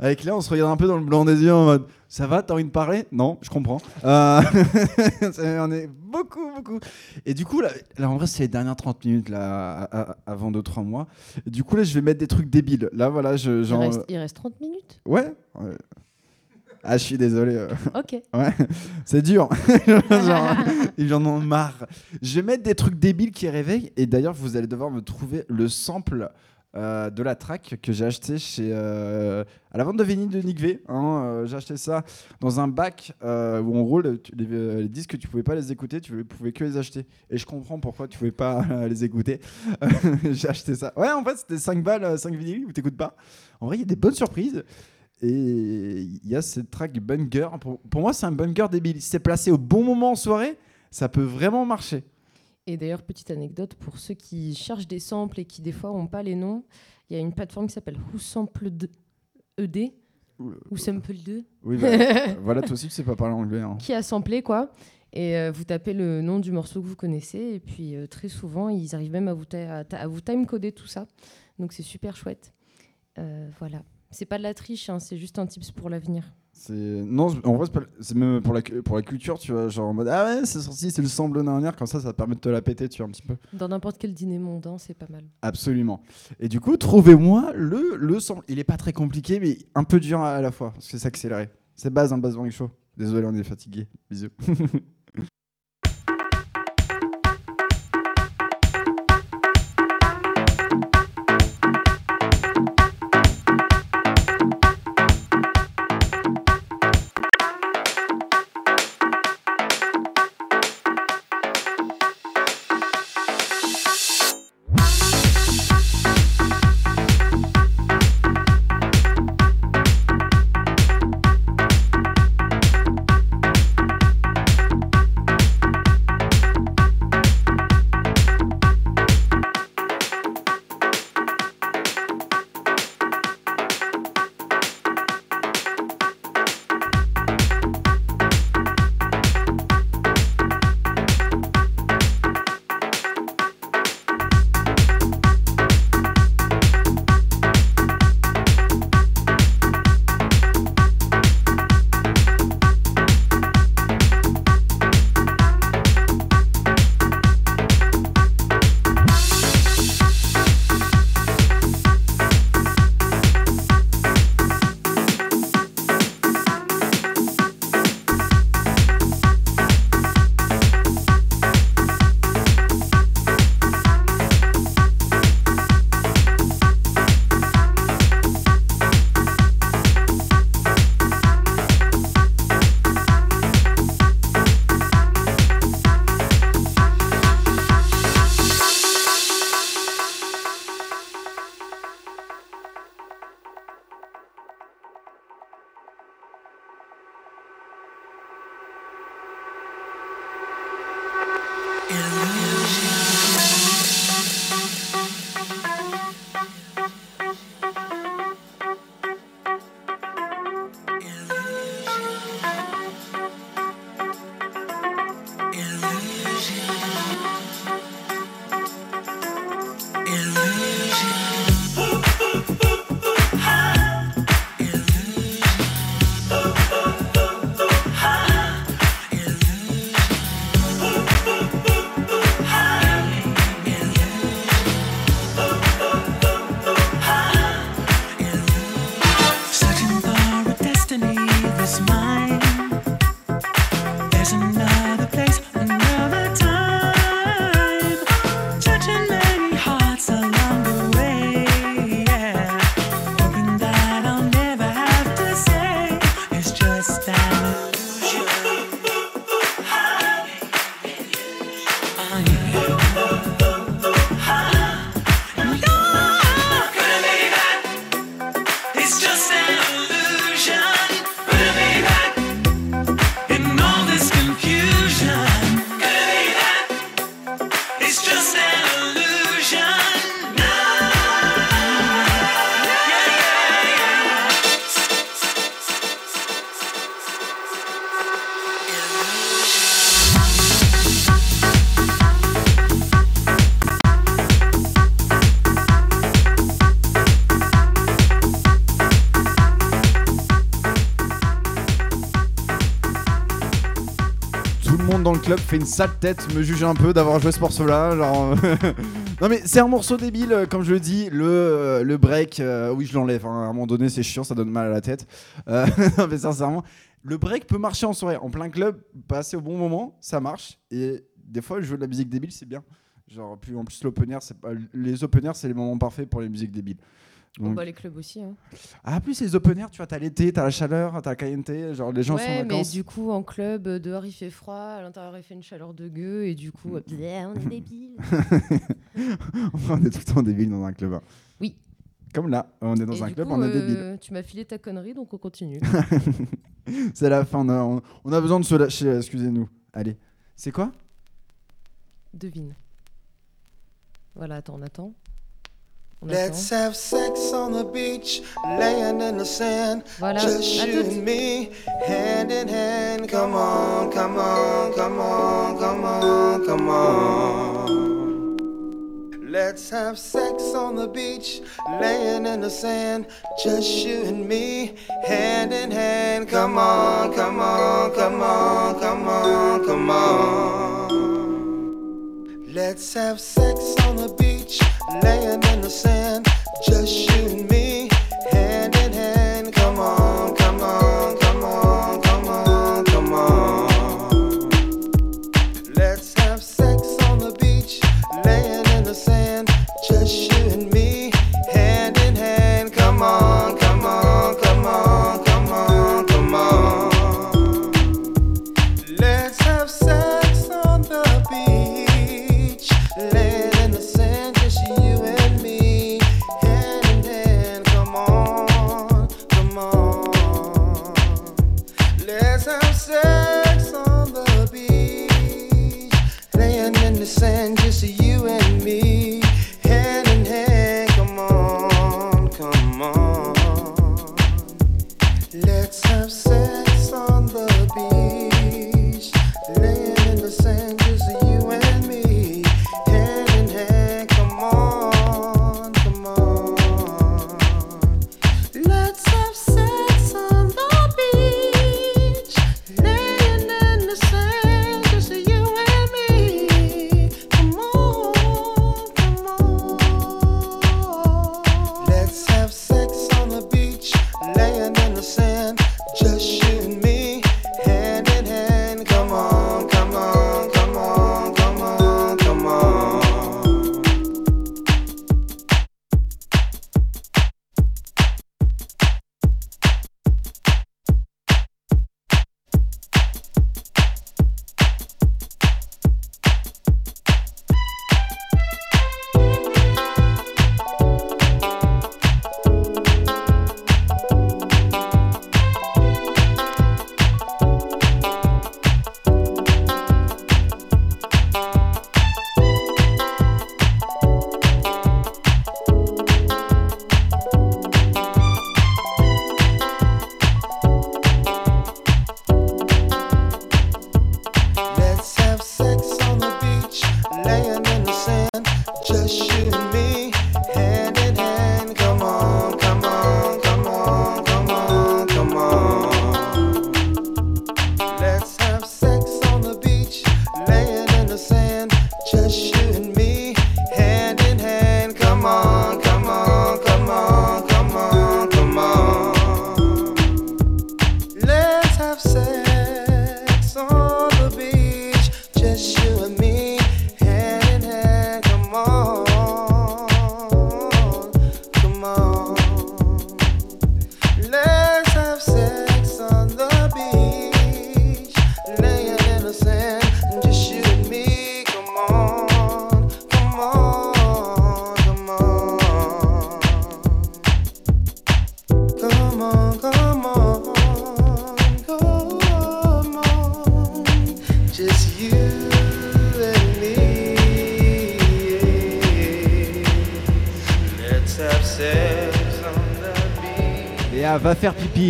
Avec Léa, on se regarde un peu dans le blanc des yeux en mode Ça va, t'as envie de parler? Non, je comprends. On est beaucoup, beaucoup. Et du coup, là, en vrai, c'est les dernières 30 minutes là, avant 2-3 mois. Et du coup, là, je vais mettre des trucs débiles. Là, voilà, je. Il Genre, reste, il reste 30 minutes. Ouais. ouais. Ah, je suis désolé. euh. Ok. Ouais, c'est dur. Genre, J'en ai marre. Je vais mettre des trucs débiles qui réveillent. Et d'ailleurs, vous allez devoir me trouver le sample euh, de la track que j'ai acheté chez euh, à la vente de vinyle de Nick V. hein, euh, j'ai acheté ça dans un bac où en gros le- tu- les, disques tu pouvais pas les écouter, tu pouvais que les acheter. Et je comprends pourquoi tu pouvais pas les écouter. j'ai acheté ça. Ouais, en fait c'était 5 balles, 5 vinyles où t'écoutes pas. En vrai, il y a des bonnes surprises. Et il y a cette track banger. Pour, pour moi, c'est un banger débile. Si c'est placé au bon moment en soirée, ça peut vraiment marcher. Et d'ailleurs, petite anecdote pour ceux qui cherchent des samples et qui des fois n'ont pas les noms, il y a une plateforme qui s'appelle WhoSampled ED ou Sample 2 Oui, bah, voilà, toi aussi, tu sais pas parler anglais. hein. qui a samplé quoi. Et euh, vous tapez le nom du morceau que vous connaissez et puis euh, très souvent ils arrivent même à vous, ta- à ta- à vous timecoder tout ça. Donc c'est super chouette. Euh, voilà. C'est pas de la triche, hein, c'est juste un tips pour l'avenir. Non, en vrai, c'est même pour la, pour la culture, tu vois, genre en mode ah ouais, c'est sorti, c'est le semble dernière, comme ça, ça te permet de te la péter, tu vois, un petit peu. Dans n'importe quel dîner mondain, c'est pas mal. Absolument. Et du coup, trouvez-moi le le sample. Il est pas très compliqué, mais un peu dur à, à la fois, parce que c'est accéléré. C'est base, un base Bang Show. Désolé, on est fatigué. Bisous. club fait une sale tête, me juge un peu d'avoir joué ce morceau-là. Genre... non mais c'est un morceau débile, euh, comme je le dis. Le, euh, le break, euh, oui je l'enlève. hein. À un moment donné c'est chiant, ça donne mal à la tête. Euh, non, mais sincèrement, le break peut marcher en soirée, en plein club, passer au bon moment, ça marche. Et des fois jouer de la musique débile c'est bien. Genre plus en plus l'open air, c'est pas les open air c'est les moments parfaits pour les musiques débiles. Donc- bah, les clubs aussi. hein. Ah plus les open air, tu vois, t'as l'été, t'as la chaleur, t'as la caliente, genre les gens sont en Ouais, mais vacances. du coup, en club, euh, dehors il fait froid, à l'intérieur il fait une chaleur de gueux, et du coup, euh, bleh, on est débiles. on est tout le temps débile dans un club. hein. Oui. Comme là, on est dans Et un club, coup, on est euh, débile. Tu m'as filé ta connerie, donc on continue. C'est la fin, on a, on- on a besoin de se lâcher, excusez-nous. Allez, c'est quoi? Devine. Voilà, attends, on attend. Let's have sex on the beach, laying in the sand. Voilà, Just you and me, hand in hand. Come on, come on, come on, come on, come on. Let's have sex on the beach, laying in the sand. Just you and me, hand in hand. Come on, come on, come on, come on, come on. Let's have sex on the beach, laying in the sand. Just you and me,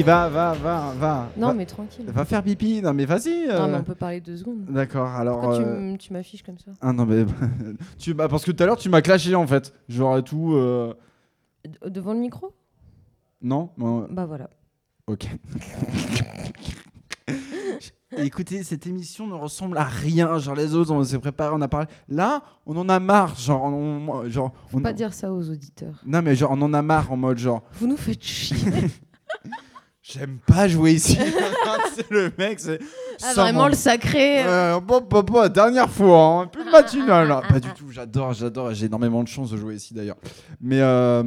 va, va, va, va. Non, va, mais tranquille. va faire pipi, non mais vas-y. Non, euh. mais on peut parler deux secondes. D'accord, alors. Pourquoi euh, tu m'affiches comme ça? Ah non mais tu bah, parce que tout à l'heure tu m'as clashé en fait. J'aurais tout. euh, Devant le micro? Non, non, Bah voilà. ok. Écoutez, cette émission ne ressemble à rien. Genre les autres, on s'est préparé, on a parlé. Là, on en a marre. Genre, on, genre, Faut on- pas dire ça aux auditeurs. non mais genre, on en a marre en mode genre, Vous nous faites chier. j'aime pas jouer ici. c'est le mec, c'est. Ah, vraiment m'en- le sacré. Euh, bon, bon, bon, dernière fois, hein, plus de matinale. Pas du tout, j'adore, j'adore, j'ai énormément de chance de jouer ici d'ailleurs. Mais euh,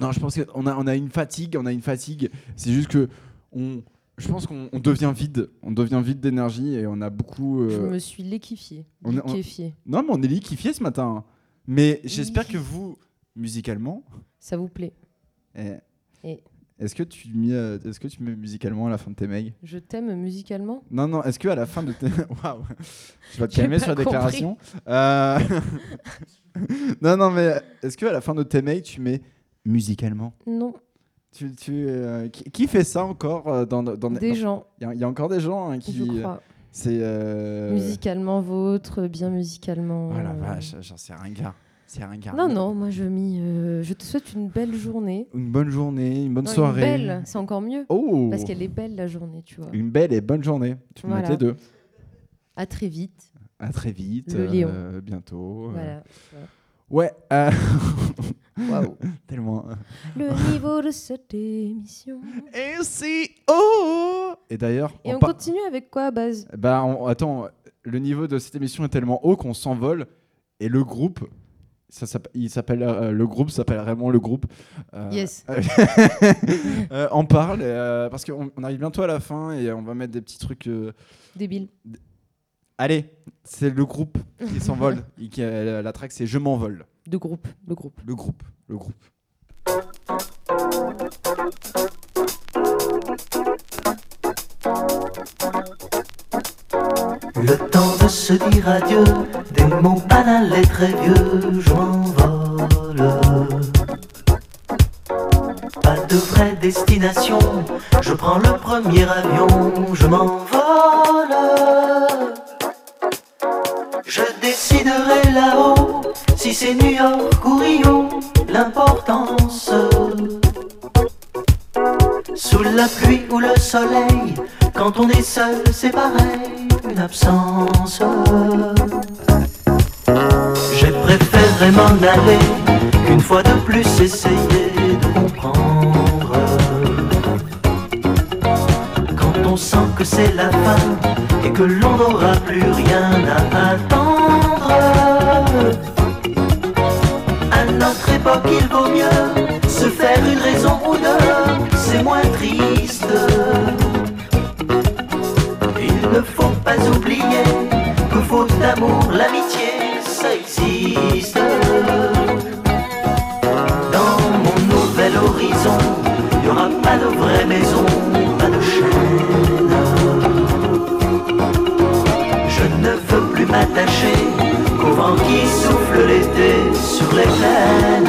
non, je pense qu'on a, on a une fatigue, on a une fatigue. C'est juste que on, je pense qu'on on devient vide, on devient vide d'énergie et on a beaucoup. Je euh, me suis liquéfiée. on. Non, mais on est liquéfié ce matin. hein. Mais j'espère que vous, musicalement, Ça vous plaît eh, Et- est-ce que tu mets, est-ce que tu mets musicalement à la fin de tes mails? Je t'aime musicalement? Non, non, est-ce que à la fin de tes. Waouh Je vais te calmer sur la compris. déclaration. Euh, non, non, mais est-ce que à la fin de tes mails, tu mets musicalement? Non. tu, tu, euh, qui, qui fait ça encore euh, dans, dans, Des dans- gens, Il y, a- il y a encore des gens hein, qui. je crois. C'est. euh, Musicalement vôtre, bien musicalement. Oh la euh, vache, genre c'est ringard. C'est ringard. Non, non, moi je, m'y, euh, je te souhaite une belle journée. Une bonne journée, une bonne Non, soirée. Une belle, c'est encore mieux. Oh Parce qu'elle est belle la journée, tu vois. Une belle et bonne journée. Tu peux Voilà. mettre les deux. À très vite. À très vite. Le euh, lion. bientôt. euh. Voilà. Ouais. euh, Waouh. Tellement. Le niveau de cette émission. Et si oh Et d'ailleurs, Et on par- continue avec quoi à base? Bah on- attends, le niveau de cette émission est tellement haut qu'on s'envole et le groupe ça il s'appelle euh, le groupe s'appelle vraiment le groupe. Euh, Yes. euh, on parle euh, parce qu'on on arrive bientôt à la fin et on va mettre des petits trucs. euh, Débile. Allez, c'est le groupe qui s'envole. Qui, la track c'est Je m'envole. De groupe, le groupe. Le groupe, le groupe. Le temps de se dire adieu, des mots banals et très vieux, je m'envole. Pas de vraie destination, je prends le premier avion, je m'envole. Je déciderai là-haut si c'est New York ou Rio, l'importance. Sous la pluie ou le soleil, quand on est seul, c'est pareil, une absence. J'ai préféré m'en aller qu'une fois de plus essayer de comprendre. Quand on sent que c'est la fin et que l'on n'aura plus rien à attendre. À notre époque, il vaut mieux se faire une raison ou deux, c'est moins triste. Il ne faut pas oublier que faute d'amour, l'amitié, ça existe. Dans mon nouvel horizon, il n'y aura pas de vraie maison, pas de chaîne. Je ne veux plus m'attacher qu'au vent qui souffle l'été sur les plaines.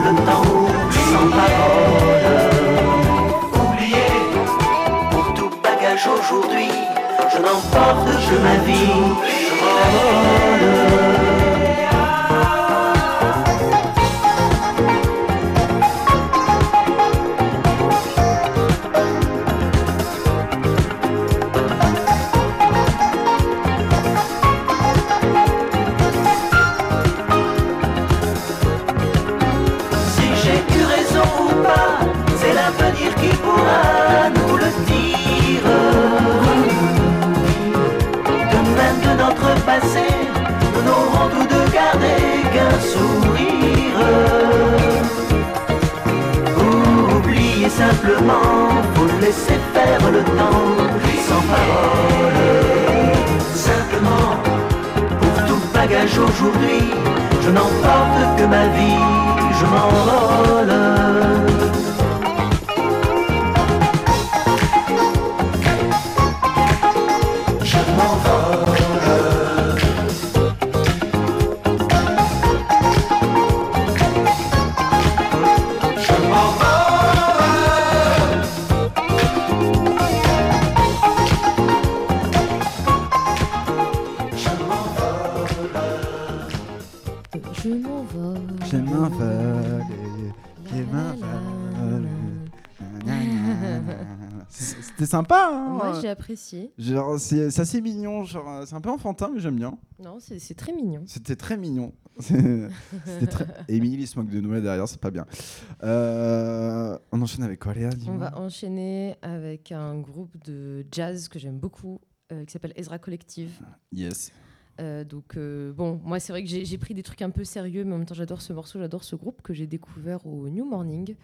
Faire le temps sans parole. Oublier pour tout bagage aujourd'hui, je n'emporte que ma vie, je m'envole. Apprécié. Genre, c'est c'est assez mignon, genre, euh, c'est un peu enfantin, mais j'aime bien. Non, c'est très mignon. C'était très mignon. C'était très... Émilie se moque de nous là derrière, c'est pas bien. Euh, On enchaîne avec quoi, Léa On va enchaîner avec un groupe de jazz que j'aime beaucoup, euh, qui s'appelle Ezra Collective. Yes. Euh, donc, euh, bon, moi, c'est vrai que j'ai pris des trucs un peu sérieux, mais en même temps, j'adore ce morceau, j'adore ce groupe que j'ai découvert au New Morning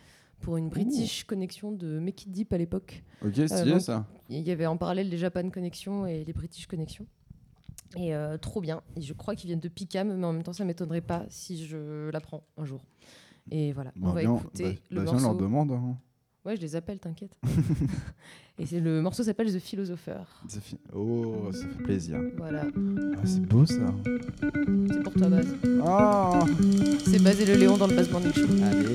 pour une British Connection de Make It Deep à l'époque. Ok, stylé donc, ça. Il y avait en parallèle les Japan Connection et les British Connection. Et euh, trop bien. Et je crois qu'ils viennent de Picam, mais en même temps, ça m'étonnerait pas si je l'apprends un jour. Et voilà, on Bah, va écouter bah, le bah, morceau. leur demande. hein. Ouais, je les appelle, t'inquiète. et le morceau s'appelle The Philosopher. Oh, ça fait plaisir. Voilà, Ah, c'est beau ça. c'est pour toi, Baz. Oh C'est Baz et le Léon dans le Baz Morning Show. Allez.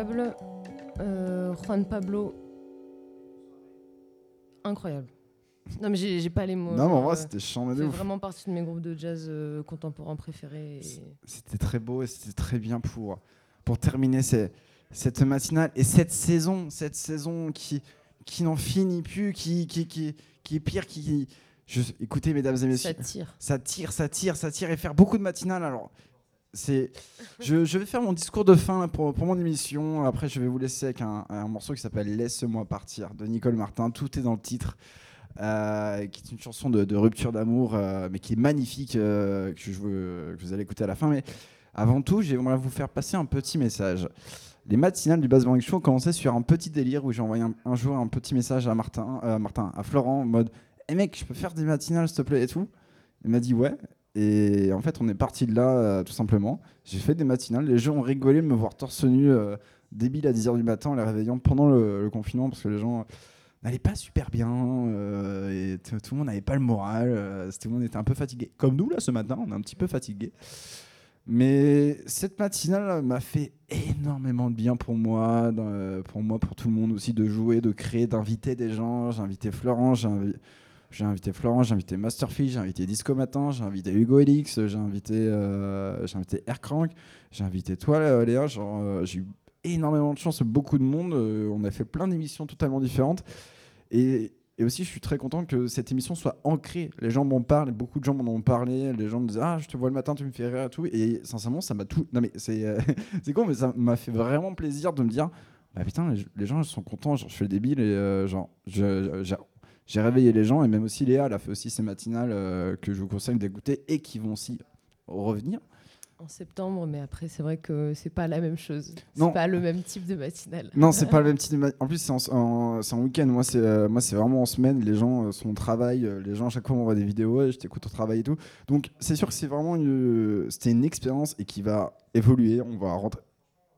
Incroyable. Euh, Juan Pablo. Incroyable. Non, mais j'ai pas les mots. Non, mais en vrai, euh, c'était chambé de fait ouf. vraiment partie de mes groupes de jazz euh, contemporains préférés. et- C'était très beau et c'était très bien pour, pour terminer ces- cette matinale et cette saison, cette saison qui, qui n'en finit plus, qui, qui, qui, qui est pire, qui... Je, écoutez, mesdames et messieurs, Ça tire. ça tire, ça tire, ça tire et faire beaucoup de matinales. Alors, c'est, je, vais faire mon discours de fin pour, pour mon émission. Après, je vais vous laisser avec un, morceau qui s'appelle Laisse-moi partir de Nicole Martin. Tout est dans le titre. euh, qui est une chanson de, rupture d'amour, euh, mais qui est magnifique, euh, que, je vous allez écouter à la fin. Mais avant tout, j'aimerais vous faire passer un petit message. Les matinales du Bass Bang Show ont commencé sur un petit délire où j'ai envoyé un, jour un petit message à Martin, euh, Martin, à Florent, en mode Eh mec, je peux faire des matinales s'il te plaît et tout Il m'a dit Ouais. Et en fait, on est parti de là euh, tout simplement. J'ai fait des matinales. Les gens ont rigolé de me voir torse nu, euh, débile à 10h du matin, en les réveillant pendant le, confinement parce que les gens n'allaient pas super bien euh, et tout le monde n'avait pas le moral. euh, tout le monde était un peu fatigué. Comme nous là ce matin, on est un petit peu fatigué. Mais cette matinale m'a fait énormément de bien pour moi, euh, pour moi, pour tout le monde aussi, de jouer, de créer, d'inviter des gens. J'ai invité Florent, j'ai invi- j'ai invité Florent, j'ai invité Masterfish, j'ai invité Disco Matin, j'ai invité Hugo Elix, j'ai invité, euh, invité Aircrank, j'ai invité toi euh, Léa. Euh, j'ai eu énormément de chance, beaucoup de monde. euh, on a fait plein d'émissions totalement différentes. Et, et aussi, je suis très content que cette émission soit ancrée. Les gens m'en parlent, beaucoup de gens m'en ont parlé. Les gens me disent Ah, je te vois le matin, tu me fais rire et tout. Et sincèrement, ça m'a tout. Non, mais c'est con, mais ça m'a fait vraiment plaisir de me dire Bah putain, les, gens sont contents. Genre, je fais le débile et euh, genre, j'ai- j'ai réveillé les gens. Et même aussi, Léa, elle a fait aussi ses matinales euh, que je vous conseille d'écouter et qui vont aussi revenir. En septembre, mais après, c'est vrai que c'est pas la même chose. C'est pas le même type de matinale. Non, c'est pas le même type de ma- En plus, c'est en, en- c'est en week-end. Moi, c'est euh, moi, c'est vraiment en semaine. Les gens euh, sont au travail. les gens, à chaque fois, m'envoient des vidéos. Ouais, je t'écoute au travail et tout. Donc, c'est sûr que c'est vraiment une. C'était une expérience et qui va évoluer. On va rentrer.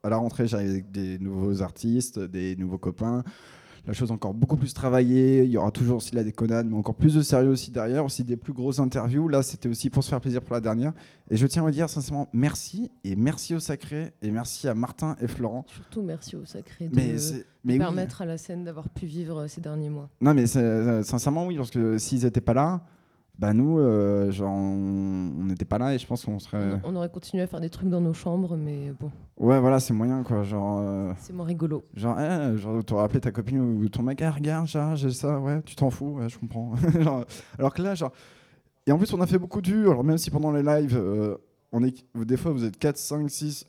À la rentrée, j'arrive avec des nouveaux artistes, des nouveaux copains. La chose encore beaucoup plus travaillée. Il y aura toujours aussi la déconnade, mais encore plus de sérieux aussi derrière. Aussi des plus grosses interviews. Là, c'était aussi pour se faire plaisir pour la dernière. Et je tiens à vous dire sincèrement merci. Et merci au Sacré. Et merci à Martin et Florent. Surtout merci au sacré de, Mais, de oui. permettre à la scène d'avoir pu vivre ces derniers mois. Non, mais euh, sincèrement, oui, parce que s'ils n'étaient pas là, bah nous, euh, genre, on n'était pas là et je pense qu'on serait. On aurait continué à faire des trucs dans nos chambres, mais bon, Ouais, voilà, c'est moyen, quoi. Genre, euh, c'est moins rigolo. genre, eh, genre t'aurais appelé ta copine ou ton mec, ah, regarde, genre, j'ai ça, ouais, tu t'en fous, ouais, je comprends. Genre, alors que là, genre. Et en plus, on a fait beaucoup de vues, alors même si pendant les lives, euh, on est, des fois, vous êtes 4, 5, 6.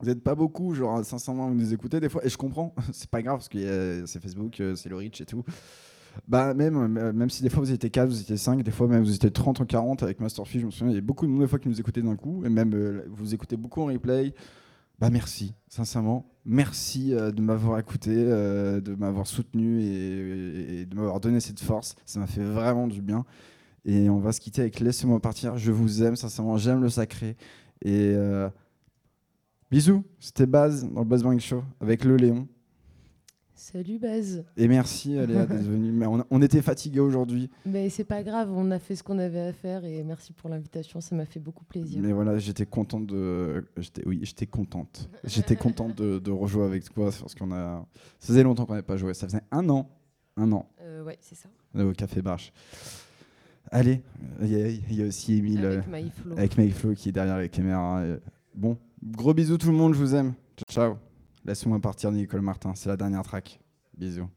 Vous n'êtes pas beaucoup, genre 500 vous nous écoutez des fois, et je comprends, c'est pas grave parce que c'est Facebook, c'est le reach et tout. Bah même, euh, même si des fois vous étiez 4, vous étiez 5, des fois même vous étiez 30 ou 40 avec Masterfish, je me souviens, il y a beaucoup de monde fois qui nous écoutaient d'un coup, et même euh, vous écoutez beaucoup en replay. Bah merci, sincèrement, merci euh, de m'avoir écouté, de m'avoir soutenu et, de m'avoir donné cette force, ça m'a fait vraiment du bien. Et on va se quitter avec Laissez-moi partir, je vous aime, sincèrement, j'aime le sacré. Et bisous, c'était Baz dans le Baz Bang Show avec le Léon. Salut Baz. Et merci euh, Léa d'être venue. Mais on, on était fatigués aujourd'hui. Mais c'est pas grave, on a fait ce qu'on avait à faire et merci pour l'invitation, ça m'a fait beaucoup plaisir. Mais voilà, j'étais contente de. J'étais, oui, j'étais contente. J'étais contente de, de rejouer avec toi parce qu'on a. Ça faisait longtemps qu'on n'avait pas joué. Ça faisait un an. Un an Euh, ouais, c'est ça. euh, au Café Barche. Allez, il y, a- il y a aussi Emile euh, Avec Maïflo. avec Maïflo qui est derrière les caméras. Bon, gros bisous tout le monde, je vous aime. Ciao. Laisse-moi partir, Nicole Martin. C'est la dernière track. Bisous.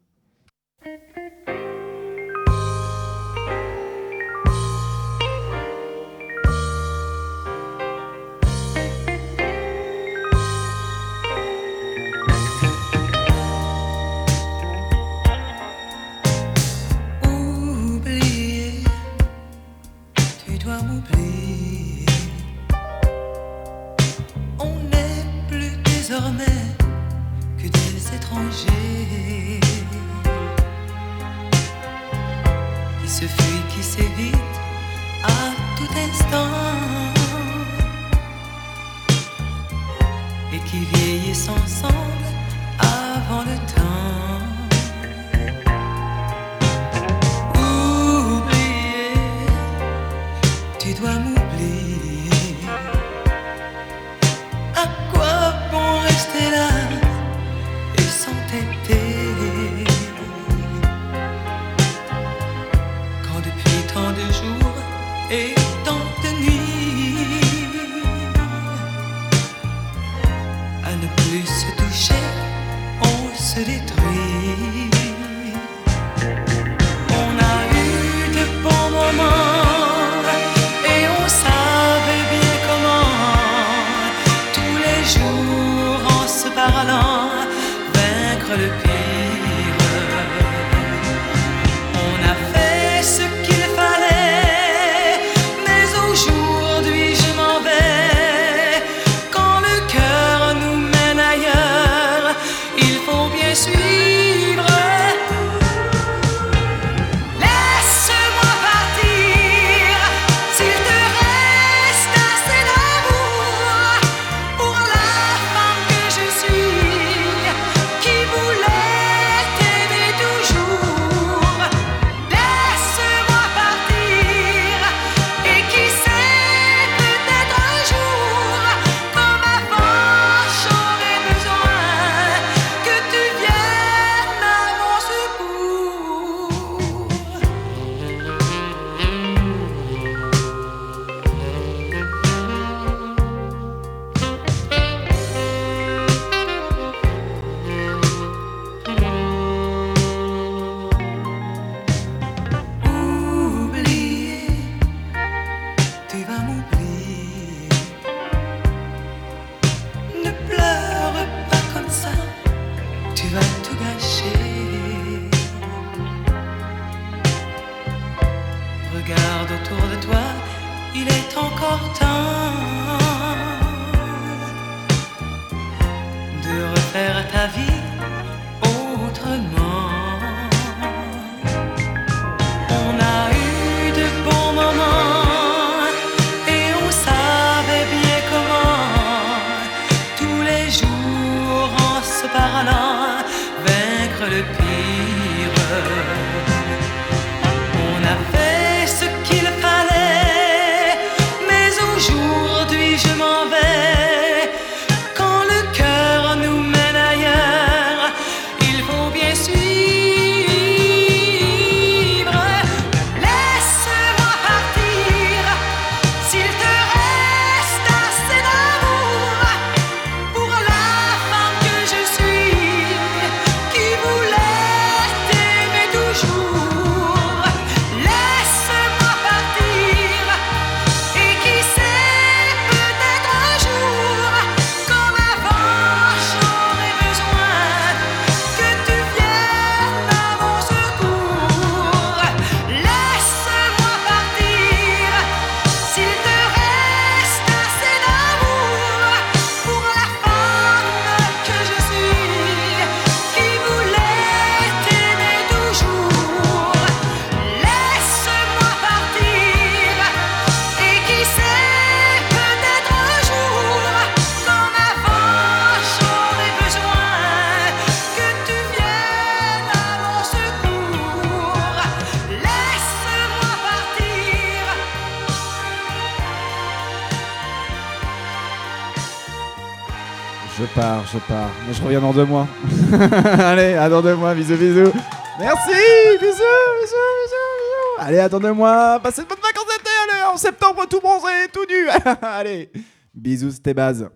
se revient dans deux mois. Allez, à dans deux mois, bisous, bisous. Merci, bisous, bisous, bisous, bisous. Allez, deux mois. passez de bonnes vacances d'été, allez, en septembre, tout bronzé, tout nu. allez, bisous, c'était base.